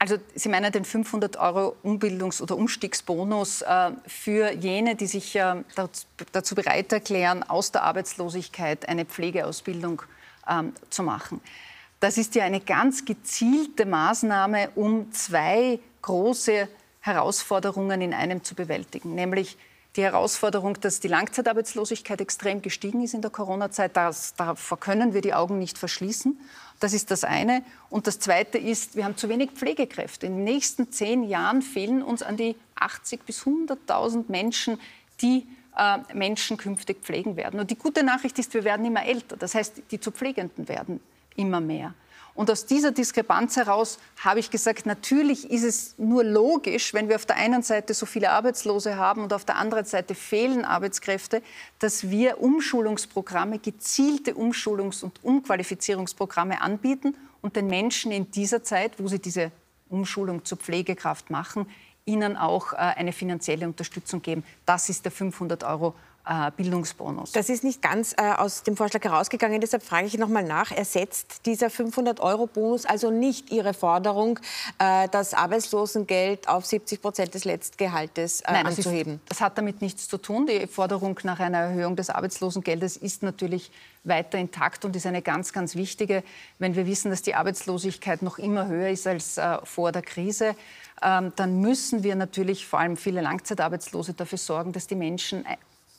Also Sie meinen den 500 Euro Umbildungs- oder Umstiegsbonus äh, für jene, die sich äh, dazu bereit erklären, aus der Arbeitslosigkeit eine Pflegeausbildung ähm, zu machen. Das ist ja eine ganz gezielte Maßnahme, um zwei große Herausforderungen in einem zu bewältigen, nämlich die Herausforderung, dass die Langzeitarbeitslosigkeit extrem gestiegen ist in der Corona-Zeit. Davor können wir die Augen nicht verschließen. Das ist das eine. Und das zweite ist, wir haben zu wenig Pflegekräfte. In den nächsten zehn Jahren fehlen uns an die 80 bis 100.000 Menschen, die äh, Menschen künftig pflegen werden. Und die gute Nachricht ist, wir werden immer älter. Das heißt, die zu Pflegenden werden immer mehr. Und aus dieser Diskrepanz heraus habe ich gesagt, natürlich ist es nur logisch, wenn wir auf der einen Seite so viele Arbeitslose haben und auf der anderen Seite fehlen Arbeitskräfte, dass wir Umschulungsprogramme, gezielte Umschulungs- und Umqualifizierungsprogramme anbieten und den Menschen in dieser Zeit, wo sie diese Umschulung zur Pflegekraft machen, ihnen auch äh, eine finanzielle Unterstützung geben. Das ist der 500 Euro Bildungsbonus. Das ist nicht ganz äh, aus dem Vorschlag herausgegangen. Deshalb frage ich noch mal nach. Ersetzt dieser 500-Euro-Bonus also nicht Ihre Forderung, äh, das Arbeitslosengeld auf 70 Prozent des Letztgehaltes äh, Nein, anzuheben? Das, ist, das hat damit nichts zu tun. Die Forderung nach einer Erhöhung des Arbeitslosengeldes ist natürlich weiter intakt und ist eine ganz, ganz wichtige, wenn wir wissen, dass die Arbeitslosigkeit noch immer höher ist als äh, vor der Krise. Ähm, dann müssen wir natürlich vor allem viele Langzeitarbeitslose dafür sorgen, dass die Menschen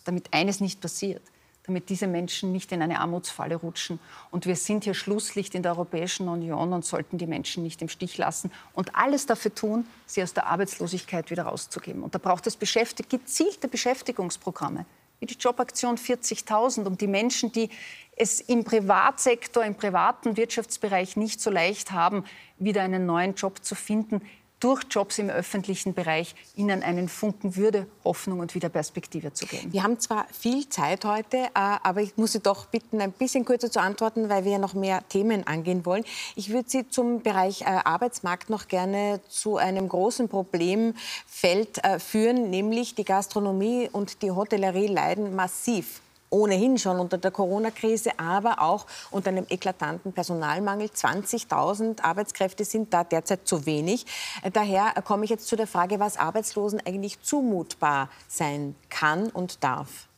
damit eines nicht passiert, damit diese Menschen nicht in eine Armutsfalle rutschen. Und wir sind hier Schlusslicht in der Europäischen Union und sollten die Menschen nicht im Stich lassen und alles dafür tun, sie aus der Arbeitslosigkeit wieder rauszugeben. Und da braucht es beschäftigt, gezielte Beschäftigungsprogramme, wie die Jobaktion 40.000, um die Menschen, die es im Privatsektor, im privaten Wirtschaftsbereich nicht so leicht haben, wieder einen neuen Job zu finden, durch Jobs im öffentlichen Bereich ihnen einen Funken Würde, Hoffnung und wieder Perspektive zu geben. Wir haben zwar viel Zeit heute, äh, aber ich muss Sie doch bitten, ein bisschen kürzer zu antworten, weil wir ja noch mehr Themen angehen wollen. Ich würde Sie zum Bereich äh, Arbeitsmarkt noch gerne zu einem großen Problemfeld äh, führen, nämlich die Gastronomie und die Hotellerie leiden massiv ohnehin schon unter der Corona-Krise, aber auch unter einem eklatanten Personalmangel. 20.000 Arbeitskräfte sind da derzeit zu wenig. Daher komme ich jetzt zu der Frage, was Arbeitslosen eigentlich zumutbar sein kann und darf.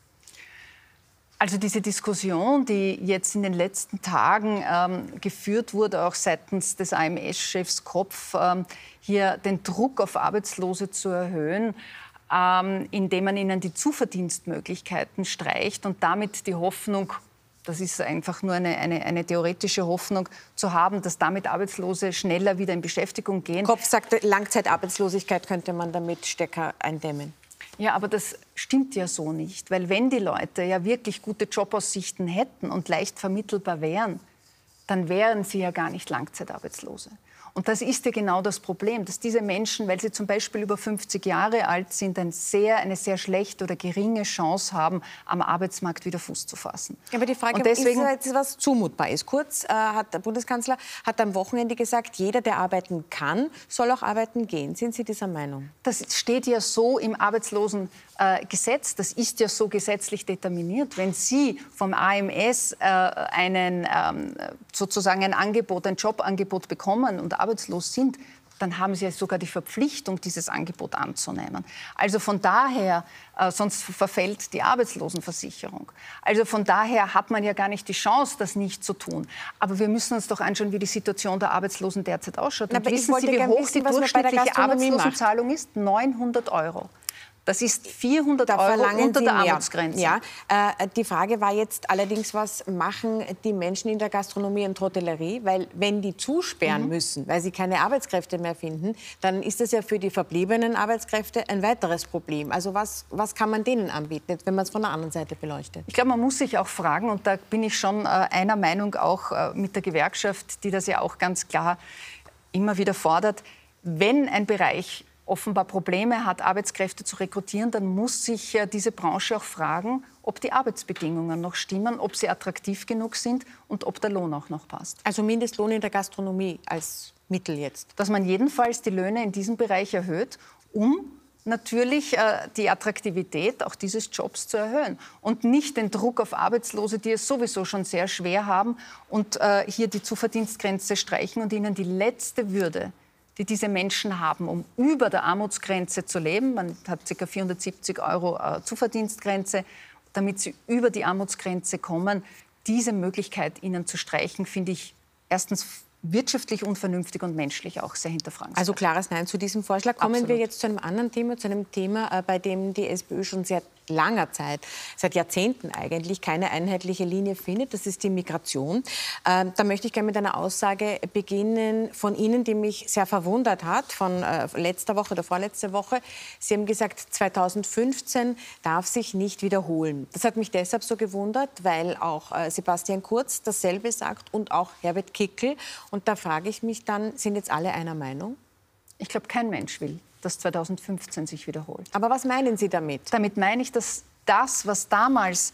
Also diese Diskussion, die jetzt in den letzten Tagen ähm, geführt wurde, auch seitens des AMS-Chefs Kopf, ähm, hier den Druck auf Arbeitslose zu erhöhen, ähm, indem man ihnen die Zuverdienstmöglichkeiten streicht und damit die Hoffnung, das ist einfach nur eine, eine, eine, theoretische Hoffnung zu haben, dass damit Arbeitslose schneller wieder in Beschäftigung gehen. Kopf sagt, Langzeitarbeitslosigkeit könnte man damit stärker eindämmen. Ja, aber das stimmt ja so nicht, weil wenn die Leute ja wirklich gute Jobaussichten hätten und leicht vermittelbar wären, dann wären sie ja gar nicht Langzeitarbeitslose. Und das ist ja genau das Problem, dass diese Menschen, weil sie zum Beispiel über 50 Jahre alt sind, ein sehr, eine sehr schlechte oder geringe Chance haben, am Arbeitsmarkt wieder Fuß zu fassen. Aber die Frage deswegen, ist jetzt, was zumutbar ist. Kurz äh, hat der Bundeskanzler hat am Wochenende gesagt, jeder, der arbeiten kann, soll auch arbeiten gehen. Sind Sie dieser Meinung? Das steht ja so im Arbeitslosengesetz. das ist ja so gesetzlich determiniert. Wenn Sie vom AMS äh, einen, ähm, sozusagen ein Angebot, ein Jobangebot bekommen und arbeitslos sind, dann haben sie ja sogar die Verpflichtung, dieses Angebot anzunehmen. Also von daher, äh, sonst verfällt die Arbeitslosenversicherung. Also von daher hat man ja gar nicht die Chance, das nicht zu tun. Aber wir müssen uns doch anschauen, wie die Situation der Arbeitslosen derzeit ausschaut. Und wissen Sie, wie hoch wissen, die durchschnittliche Arbeitslosenzahlung ist? 900 Euro. Das ist 400 da Euro unter der. Armutsgrenze. Ja, äh, die Frage war jetzt allerdings, was machen die Menschen in der Gastronomie und Hotellerie? Weil wenn die zusperren Mhm. müssen, weil sie keine Arbeitskräfte mehr finden, dann ist das ja für die verbliebenen Arbeitskräfte ein weiteres Problem. Also was, was kann man denen anbieten, wenn man es von der anderen Seite beleuchtet? Ich glaube, man muss sich auch fragen, und da bin ich schon äh, einer Meinung auch äh, mit der Gewerkschaft, die das ja auch ganz klar immer wieder fordert, wenn ein Bereich offenbar Probleme hat, Arbeitskräfte zu rekrutieren, dann muss sich äh, diese Branche auch fragen, ob die Arbeitsbedingungen noch stimmen, ob sie attraktiv genug sind und ob der Lohn auch noch passt. Also Mindestlohn in der Gastronomie als Mittel jetzt. Dass man jedenfalls die Löhne in diesem Bereich erhöht, um natürlich äh, die Attraktivität auch dieses Jobs zu erhöhen und nicht den Druck auf Arbeitslose, die es sowieso schon sehr schwer haben und äh, hier die Zuverdienstgrenze streichen und ihnen die letzte Würde, die diese Menschen haben, um über der Armutsgrenze zu leben, man hat ca. 470 Euro äh, Zuverdienstgrenze, damit sie über die Armutsgrenze kommen, diese Möglichkeit ihnen zu streichen, finde ich erstens wirtschaftlich unvernünftig und menschlich auch sehr hinterfragenswert. Also klares Nein zu diesem Vorschlag. Kommen Absolut. wir jetzt zu einem anderen Thema, zu einem Thema, äh, bei dem die SPÖ schon seit langer Zeit, seit Jahrzehnten eigentlich, keine einheitliche Linie findet. Das ist die Migration. Ähm, da möchte ich gerne mit einer Aussage beginnen von Ihnen, die mich sehr verwundert hat, von äh, letzter Woche oder vorletzte Woche. Sie haben gesagt, 2015 darf sich nicht wiederholen. Das hat mich deshalb so gewundert, weil auch äh, Sebastian Kurz dasselbe sagt und auch Herbert Kickel. Und da frage ich mich dann, sind jetzt alle einer Meinung? Ich glaube, kein Mensch will, dass 2015 sich wiederholt. Aber was meinen Sie damit? Damit meine ich, dass das, was damals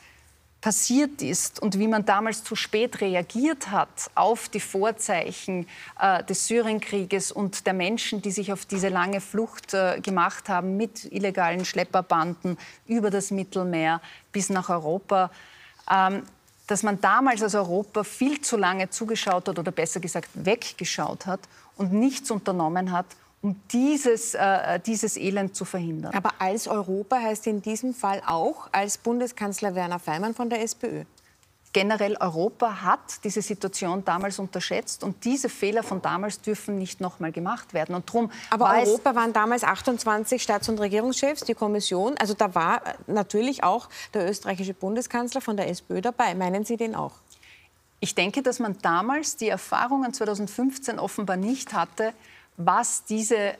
passiert ist und wie man damals zu spät reagiert hat auf die Vorzeichen äh, des Syrienkrieges und der Menschen, die sich auf diese lange Flucht äh, gemacht haben mit illegalen Schlepperbanden über das Mittelmeer bis nach Europa, ähm, dass man damals als Europa viel zu lange zugeschaut hat oder besser gesagt weggeschaut hat und nichts unternommen hat, um dieses, äh, dieses Elend zu verhindern. Aber als Europa heißt in diesem Fall auch als Bundeskanzler Werner Feimann von der SPÖ. Generell Europa hat diese Situation damals unterschätzt und diese Fehler von damals dürfen nicht nochmal gemacht werden. Und drum Aber Europa waren damals 28 Staats- und Regierungschefs, die Kommission. Also da war äh, natürlich auch der österreichische Bundeskanzler von der SPÖ dabei. Meinen Sie den auch? Ich denke, dass man damals die Erfahrungen 2015 offenbar nicht hatte, was diese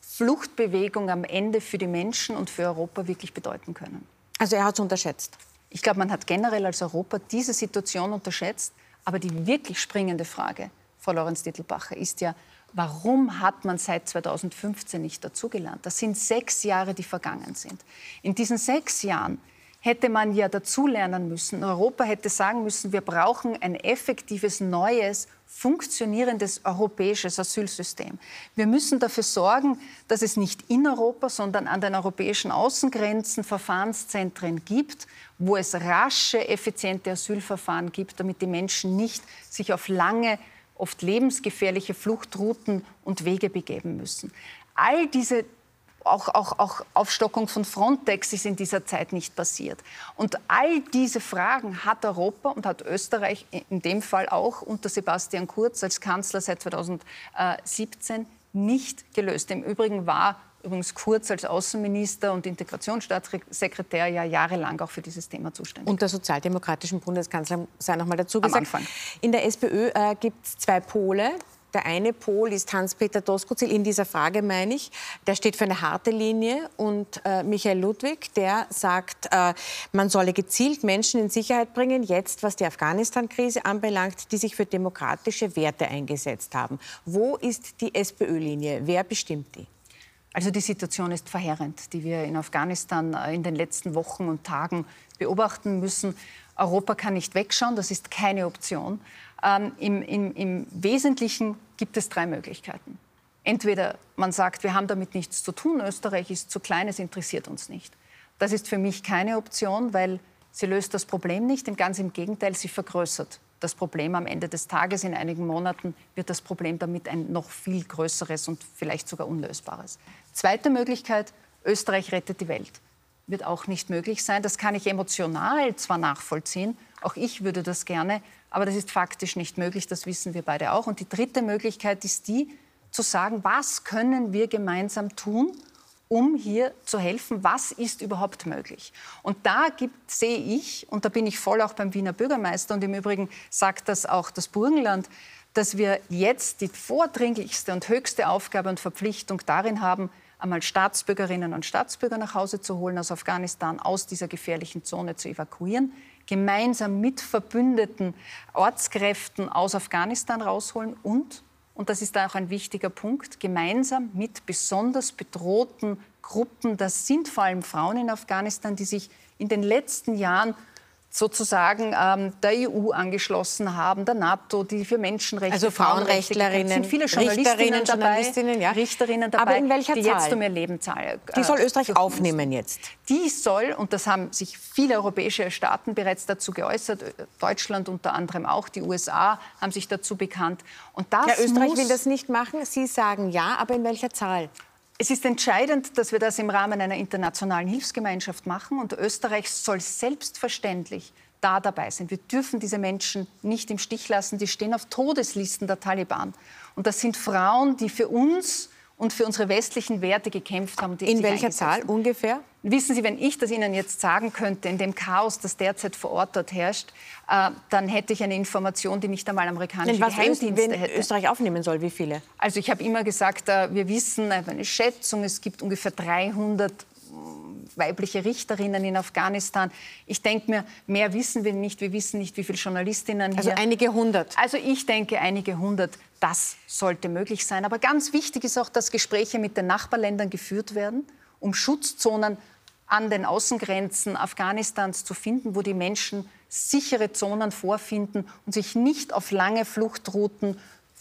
Fluchtbewegung am Ende für die Menschen und für Europa wirklich bedeuten können. Also er hat es unterschätzt. Ich glaube, man hat generell als Europa diese Situation unterschätzt. Aber die wirklich springende Frage, Frau Lorenz-Dittelbacher, ist ja, warum hat man seit 2015 nicht dazugelernt? Das sind sechs Jahre, die vergangen sind. In diesen sechs Jahren hätte man ja dazulernen müssen. Europa hätte sagen müssen, wir brauchen ein effektives, neues, funktionierendes europäisches Asylsystem. Wir müssen dafür sorgen, dass es nicht in Europa, sondern an den europäischen Außengrenzen Verfahrenszentren gibt, wo es rasche, effiziente Asylverfahren gibt, damit die Menschen nicht sich auf lange, oft lebensgefährliche Fluchtrouten und Wege begeben müssen. All diese auch, auch, auch Aufstockung von Frontex ist in dieser Zeit nicht passiert. Und all diese Fragen hat Europa und hat Österreich in dem Fall auch unter Sebastian Kurz als Kanzler seit 2017 nicht gelöst. Im Übrigen war übrigens Kurz als Außenminister und Integrationsstaatssekretär ja jahrelang auch für dieses Thema zuständig. Und der sozialdemokratischen Bundeskanzler sei noch mal dazu Am gesagt. Anfang. In der SPÖ äh, gibt es zwei Pole. Der eine Pol ist Hans-Peter Doskozil, in dieser Frage meine ich. Der steht für eine harte Linie. Und äh, Michael Ludwig, der sagt, äh, man solle gezielt Menschen in Sicherheit bringen, jetzt was die Afghanistan-Krise anbelangt, die sich für demokratische Werte eingesetzt haben. Wo ist die SPÖ-Linie? Wer bestimmt die? Also die Situation ist verheerend, die wir in Afghanistan äh, in den letzten Wochen und Tagen beobachten müssen. Europa kann nicht wegschauen, das ist keine Option. Ähm, im, im, Im Wesentlichen gibt es drei Möglichkeiten. Entweder man sagt, wir haben damit nichts zu tun, Österreich ist zu klein, es interessiert uns nicht. Das ist für mich keine Option, weil sie löst das Problem nicht, ganz im Gegenteil, sie vergrößert das Problem am Ende des Tages. In einigen Monaten wird das Problem damit ein noch viel größeres und vielleicht sogar unlösbares. Zweite Möglichkeit, Österreich rettet die Welt. Wird auch nicht möglich sein. Das kann ich emotional zwar nachvollziehen, auch ich würde das gerne, aber das ist faktisch nicht möglich, das wissen wir beide auch. Und die dritte Möglichkeit ist die, zu sagen, was können wir gemeinsam tun, um hier zu helfen, was ist überhaupt möglich. Und da gibt, sehe ich, und da bin ich voll auch beim Wiener Bürgermeister, und im Übrigen sagt das auch das Burgenland, dass wir jetzt die vordringlichste und höchste Aufgabe und Verpflichtung darin haben, einmal Staatsbürgerinnen und Staatsbürger nach Hause zu holen aus Afghanistan, aus dieser gefährlichen Zone zu evakuieren, gemeinsam mit verbündeten Ortskräften aus Afghanistan rausholen und und das ist auch ein wichtiger Punkt, gemeinsam mit besonders bedrohten Gruppen, das sind vor allem Frauen in Afghanistan, die sich in den letzten Jahren sozusagen ähm, der EU angeschlossen haben, der NATO, die für Menschenrechte, also Frauenrechtlerinnen, sind viele Journalistinnen dabei, Journalistinnen, ja. Richterinnen dabei, Aber in welcher die Zahl? jetzt um ihr Leben zahlen. Die soll Österreich aufnehmen jetzt? Die soll, und das haben sich viele europäische Staaten bereits dazu geäußert, Deutschland unter anderem auch, die USA haben sich dazu bekannt. Und das ja, Österreich will das nicht machen. Sie sagen ja, aber in welcher Zahl? Es ist entscheidend, dass wir das im Rahmen einer internationalen Hilfsgemeinschaft machen. Und Österreich soll selbstverständlich da dabei sein. Wir dürfen diese Menschen nicht im Stich lassen. Die stehen auf Todeslisten der Taliban. Und das sind Frauen, die für uns und für unsere westlichen Werte gekämpft haben. in welcher Zahl ungefähr? Wissen Sie, wenn ich das Ihnen jetzt sagen könnte, in dem Chaos, das derzeit vor Ort dort herrscht, äh, dann hätte ich eine Information, die nicht einmal amerikanische was Geheimdienste wenn hätte. Österreich aufnehmen soll, wie viele? Also ich habe immer gesagt, äh, wir wissen, äh, eine Schätzung, es gibt ungefähr 300 weibliche Richterinnen in Afghanistan. Ich denke mir, mehr wissen wir nicht. Wir wissen nicht, wie viele Journalistinnen Also hier. einige hundert. Also ich denke, einige hundert. Das sollte möglich sein. Aber ganz wichtig ist auch, dass Gespräche mit den Nachbarländern geführt werden, um Schutzzonen an den Außengrenzen Afghanistans zu finden, wo die Menschen sichere Zonen vorfinden und sich nicht auf lange Fluchtrouten,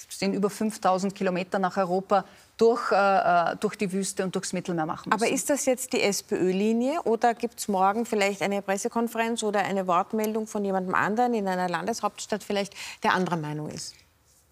sind über 5000 Kilometer nach Europa, durch, äh, äh, durch die Wüste und durchs Mittelmeer machen müssen. Aber ist das jetzt die SPÖ-Linie oder gibt es morgen vielleicht eine Pressekonferenz oder eine Wortmeldung von jemandem anderen in einer Landeshauptstadt vielleicht, der anderer Meinung ist?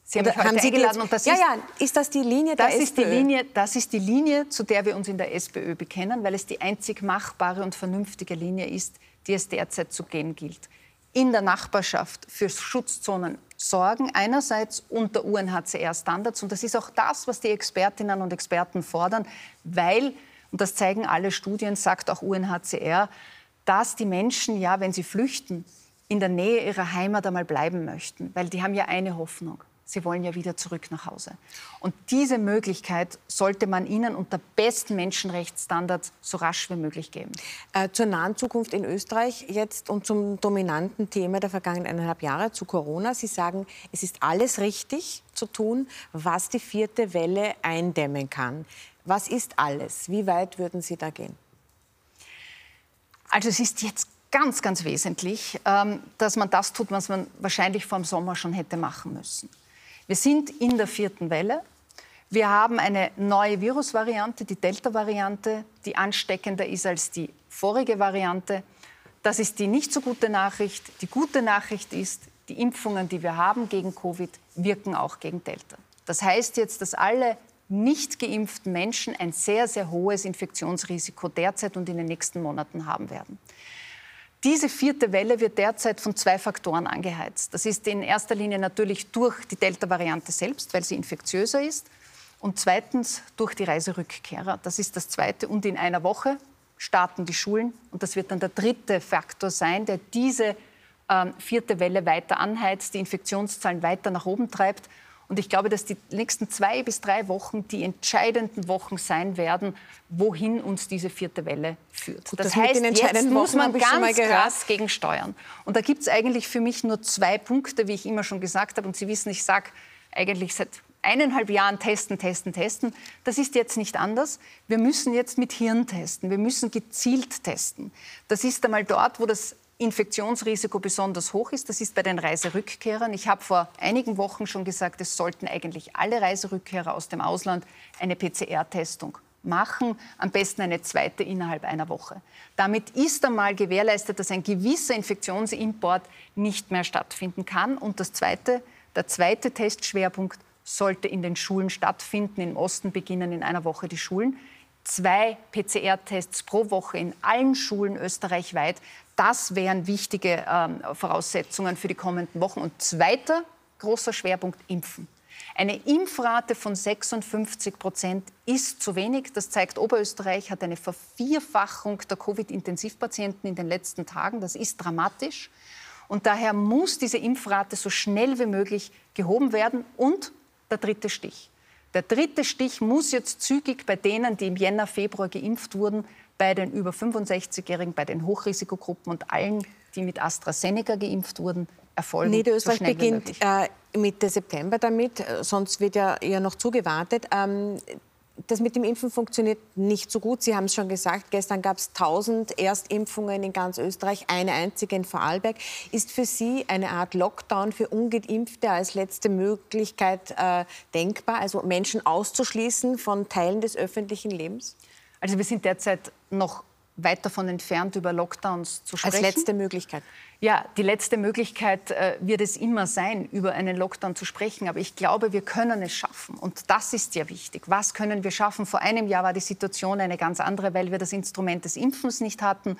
Sie haben, haben Sie eingeladen jetzt, und das ja, ist, ja, ist das die Linie der das SPÖ? ist die Linie, das ist die Linie, zu der wir uns in der SPÖ bekennen, weil es die einzig machbare und vernünftige Linie ist, die es derzeit zu gehen gilt. In der Nachbarschaft für Schutzzonen sorgen, einerseits unter UNHCR-Standards. Und das ist auch das, was die Expertinnen und Experten fordern, weil, und das zeigen alle Studien, sagt auch UNHCR, dass die Menschen ja, wenn sie flüchten, in der Nähe ihrer Heimat einmal bleiben möchten, weil die haben ja eine Hoffnung. Sie wollen ja wieder zurück nach Hause. Und diese Möglichkeit sollte man ihnen unter besten Menschenrechtsstandards so rasch wie möglich geben. Äh, zur nahen Zukunft in Österreich jetzt und zum dominanten Thema der vergangenen eineinhalb Jahre, zu Corona. Sie sagen, es ist alles richtig zu tun, was die vierte Welle eindämmen kann. Was ist alles? Wie weit würden Sie da gehen? Also es ist jetzt ganz, ganz wesentlich, ähm, dass man das tut, was man wahrscheinlich vor dem Sommer schon hätte machen müssen. Wir sind in der vierten Welle. Wir haben eine neue Virusvariante, die Delta-Variante, die ansteckender ist als die vorige Variante. Das ist die nicht so gute Nachricht. Die gute Nachricht ist, die Impfungen, die wir haben gegen Covid, wirken auch gegen Delta. Das heißt jetzt, dass alle nicht geimpften Menschen ein sehr, sehr hohes Infektionsrisiko derzeit und in den nächsten Monaten haben werden. Diese vierte Welle wird derzeit von zwei Faktoren angeheizt. Das ist in erster Linie natürlich durch die Delta-Variante selbst, weil sie infektiöser ist. Und zweitens durch die Reiserückkehrer. Das ist das Zweite. Und in einer Woche starten die Schulen. Und das wird dann der dritte Faktor sein, der diese ähm, vierte Welle weiter anheizt, die Infektionszahlen weiter nach oben treibt. Und ich glaube, dass die nächsten zwei bis drei Wochen die entscheidenden Wochen sein werden, wohin uns diese vierte Welle führt. Gut, das, das heißt, jetzt muss Wochen man schon mal ganz krass gegensteuern. Und da gibt es eigentlich für mich nur zwei Punkte, wie ich immer schon gesagt habe. Und Sie wissen, ich sage eigentlich seit eineinhalb Jahren testen, testen, testen. Das ist jetzt nicht anders. Wir müssen jetzt mit Hirn testen. Wir müssen gezielt testen. Das ist einmal dort, wo das Infektionsrisiko besonders hoch ist. Das ist bei den Reiserückkehrern. Ich habe vor einigen Wochen schon gesagt, es sollten eigentlich alle Reiserückkehrer aus dem Ausland eine PCR-Testung machen, am besten eine zweite innerhalb einer Woche. Damit ist einmal gewährleistet, dass ein gewisser Infektionsimport nicht mehr stattfinden kann. Und das zweite, der zweite Testschwerpunkt sollte in den Schulen stattfinden. Im Osten beginnen in einer Woche die Schulen. Zwei PCR-Tests pro Woche in allen Schulen österreichweit. Das wären wichtige ähm, Voraussetzungen für die kommenden Wochen. Und zweiter großer Schwerpunkt Impfen. Eine Impfrate von 56 Prozent ist zu wenig. Das zeigt, Oberösterreich hat eine Vervierfachung der Covid-Intensivpatienten in den letzten Tagen. Das ist dramatisch. Und daher muss diese Impfrate so schnell wie möglich gehoben werden. Und der dritte Stich. Der dritte Stich muss jetzt zügig bei denen, die im Jänner, Februar geimpft wurden, bei den über 65-Jährigen, bei den Hochrisikogruppen und allen, die mit AstraZeneca geimpft wurden, erfolgen. Niederösterreich so beginnt äh, Mitte September damit, äh, sonst wird ja eher noch zugewartet. Ähm, das mit dem Impfen funktioniert nicht so gut. Sie haben es schon gesagt, gestern gab es 1000 Erstimpfungen in ganz Österreich, eine einzige in Vorarlberg. Ist für Sie eine Art Lockdown für Ungeimpfte als letzte Möglichkeit äh, denkbar, also Menschen auszuschließen von Teilen des öffentlichen Lebens? Also wir sind derzeit noch weit davon entfernt, über Lockdowns zu sprechen. Als letzte Möglichkeit. Ja, die letzte Möglichkeit äh, wird es immer sein, über einen Lockdown zu sprechen. Aber ich glaube, wir können es schaffen. Und das ist ja wichtig. Was können wir schaffen? Vor einem Jahr war die Situation eine ganz andere, weil wir das Instrument des Impfens nicht hatten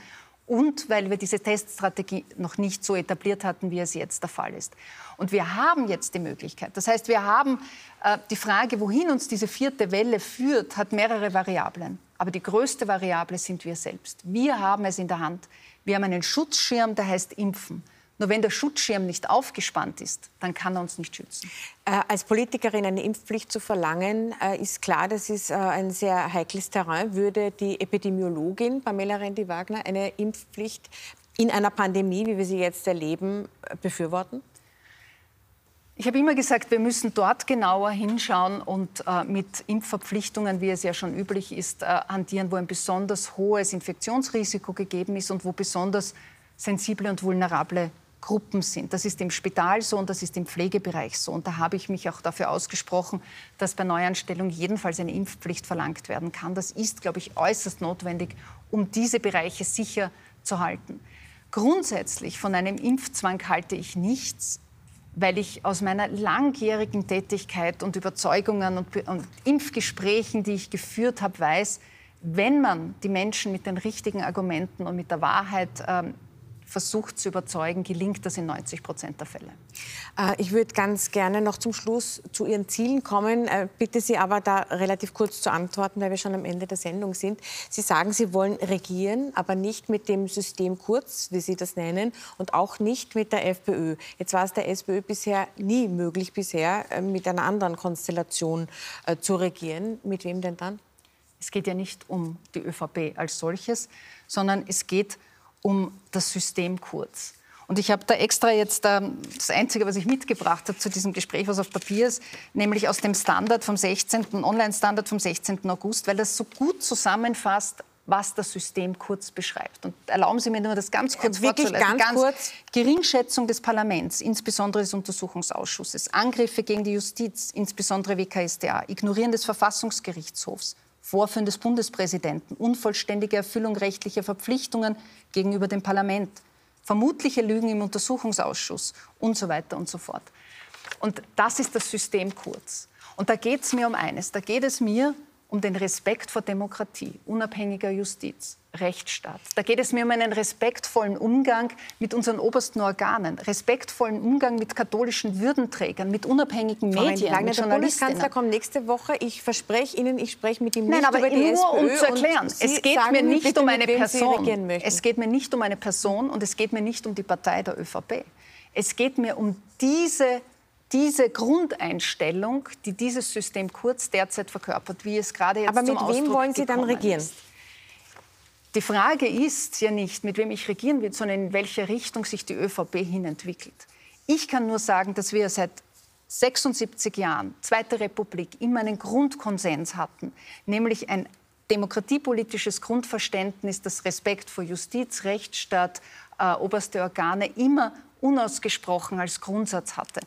und weil wir diese Teststrategie noch nicht so etabliert hatten, wie es jetzt der Fall ist. Und wir haben jetzt die Möglichkeit. Das heißt, wir haben äh, die Frage, wohin uns diese vierte Welle führt, hat mehrere Variablen. Aber die größte Variable sind wir selbst. Wir haben es in der Hand. Wir haben einen Schutzschirm, der heißt Impfen. Nur wenn der Schutzschirm nicht aufgespannt ist, dann kann er uns nicht schützen. Äh, als Politikerin eine Impfpflicht zu verlangen, äh, ist klar, das ist äh, ein sehr heikles Terrain. Würde die Epidemiologin Pamela Rendi-Wagner eine Impfpflicht in einer Pandemie, wie wir sie jetzt erleben, äh, befürworten? Ich habe immer gesagt, wir müssen dort genauer hinschauen und äh, mit Impfverpflichtungen, wie es ja schon üblich ist, äh, hantieren, wo ein besonders hohes Infektionsrisiko gegeben ist und wo besonders sensible und vulnerable Gruppen sind. Das ist im Spital so und das ist im Pflegebereich so. Und da habe ich mich auch dafür ausgesprochen, dass bei Neuanstellung jedenfalls eine Impfpflicht verlangt werden kann. Das ist, glaube ich, äußerst notwendig, um diese Bereiche sicher zu halten. Grundsätzlich von einem Impfzwang halte ich nichts, weil ich aus meiner langjährigen Tätigkeit und Überzeugungen und, und Impfgesprächen, die ich geführt habe, weiß, wenn man die Menschen mit den richtigen Argumenten und mit der Wahrheit ähm, versucht zu überzeugen, gelingt das in 90 Prozent der Fälle. Äh, ich würde ganz gerne noch zum Schluss zu Ihren Zielen kommen. Äh, bitte Sie aber da relativ kurz zu antworten, weil wir schon am Ende der Sendung sind. Sie sagen, Sie wollen regieren, aber nicht mit dem System Kurz, wie Sie das nennen, und auch nicht mit der FPÖ. Jetzt war es der SPÖ bisher nie möglich, bisher äh, mit einer anderen Konstellation zu regieren. Mit wem denn dann? Es geht ja nicht um die ÖVP als solches, sondern es geht um um das System kurz. Und ich habe da extra jetzt ähm, das Einzige, was ich mitgebracht habe zu diesem Gespräch, was auf Papier ist, nämlich aus dem Standard vom 16., Online-Standard vom 16. August, weil das so gut zusammenfasst, was das System kurz beschreibt. Und erlauben Sie mir nur das ganz kurz ja, Wirklich ganz, ganz kurz. Geringschätzung des Parlaments, insbesondere des Untersuchungsausschusses, Angriffe gegen die Justiz, insbesondere WKStA, Ignorieren des Verfassungsgerichtshofs, Vorführen des Bundespräsidenten, unvollständige Erfüllung rechtlicher Verpflichtungen gegenüber dem Parlament, vermutliche Lügen im Untersuchungsausschuss und so weiter und so fort. Und das ist das System kurz. Und da geht es mir um eines. Da geht es mir um den Respekt vor Demokratie, unabhängiger Justiz, Rechtsstaat. Da geht es mir um einen respektvollen Umgang mit unseren obersten Organen, respektvollen Umgang mit katholischen Würdenträgern, mit unabhängigen Frau Medien, Wagner, mit Der Bundeskanzler kommt nächste Woche. Ich verspreche Ihnen, ich spreche mit ihm Nein, nicht aber über die nur SPÖ. um zu erklären, es geht mir nicht um eine Person. Es geht mir nicht um eine Person und es geht mir nicht um die Partei der ÖVP. Es geht mir um diese diese Grundeinstellung, die dieses System Kurz derzeit verkörpert, wie es gerade jetzt Aber mit zum wem Ausdruck wollen Sie dann regieren? Ist. Die Frage ist ja nicht, mit wem ich regieren will, sondern in welche Richtung sich die ÖVP hin entwickelt. Ich kann nur sagen, dass wir seit 76 Jahren, Zweite Republik, immer einen Grundkonsens hatten, nämlich ein demokratiepolitisches Grundverständnis, das Respekt vor Justiz, Rechtsstaat, äh, oberste Organe immer unausgesprochen als Grundsatz hatte.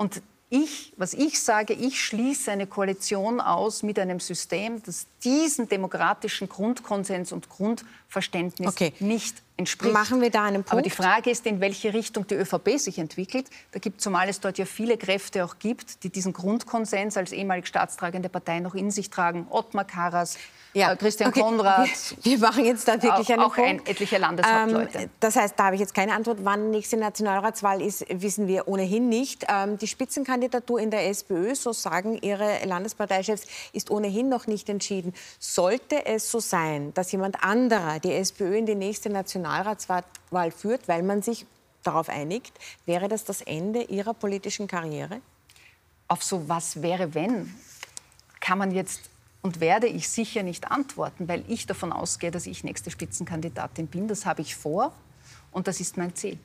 Und ich, was ich sage, ich schließe eine Koalition aus mit einem System, das diesen demokratischen Grundkonsens und Grundverständnis okay. nicht entspricht. Machen wir da einen Punkt? Aber die Frage ist, in welche Richtung die ÖVP sich entwickelt. Da gibt zumal es dort ja viele Kräfte auch gibt, die diesen Grundkonsens als ehemalig staatstragende Partei noch in sich tragen. Ottmar Karas, ja. Äh, Christian okay. Konrad. Wir, [laughs] wir, machen jetzt da wirklich auch, einen auch Punkt. Ein, etliche Landeshauptleute. Ähm, das heißt, da habe ich jetzt keine Antwort. Wann nächste Nationalratswahl ist, wissen wir ohnehin nicht. Ähm, die Spitzenkandidatur in der SPÖ, so sagen Ihre Landesparteichefs, ist ohnehin noch nicht entschieden. Sollte es so sein, dass jemand anderer die SPÖ in die nächste Nationalratswahl führt, weil man sich darauf einigt, wäre das das Ende Ihrer politischen Karriere? Auf so was wäre, wenn, kann man jetzt und werde ich sicher nicht antworten, weil ich davon ausgehe, dass ich nächste Spitzenkandidatin bin. Das habe ich vor und das ist mein Ziel.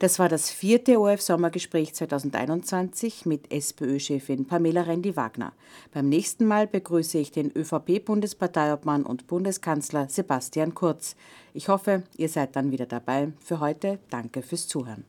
Das war das vierte ORF-Sommergespräch 2021 mit SPÖ-Chefin Pamela Rendi-Wagner. Beim nächsten Mal begrüße ich den ÖVP-Bundesparteiobmann und Bundeskanzler Sebastian Kurz. Ich hoffe, ihr seid dann wieder dabei. Für heute danke fürs Zuhören.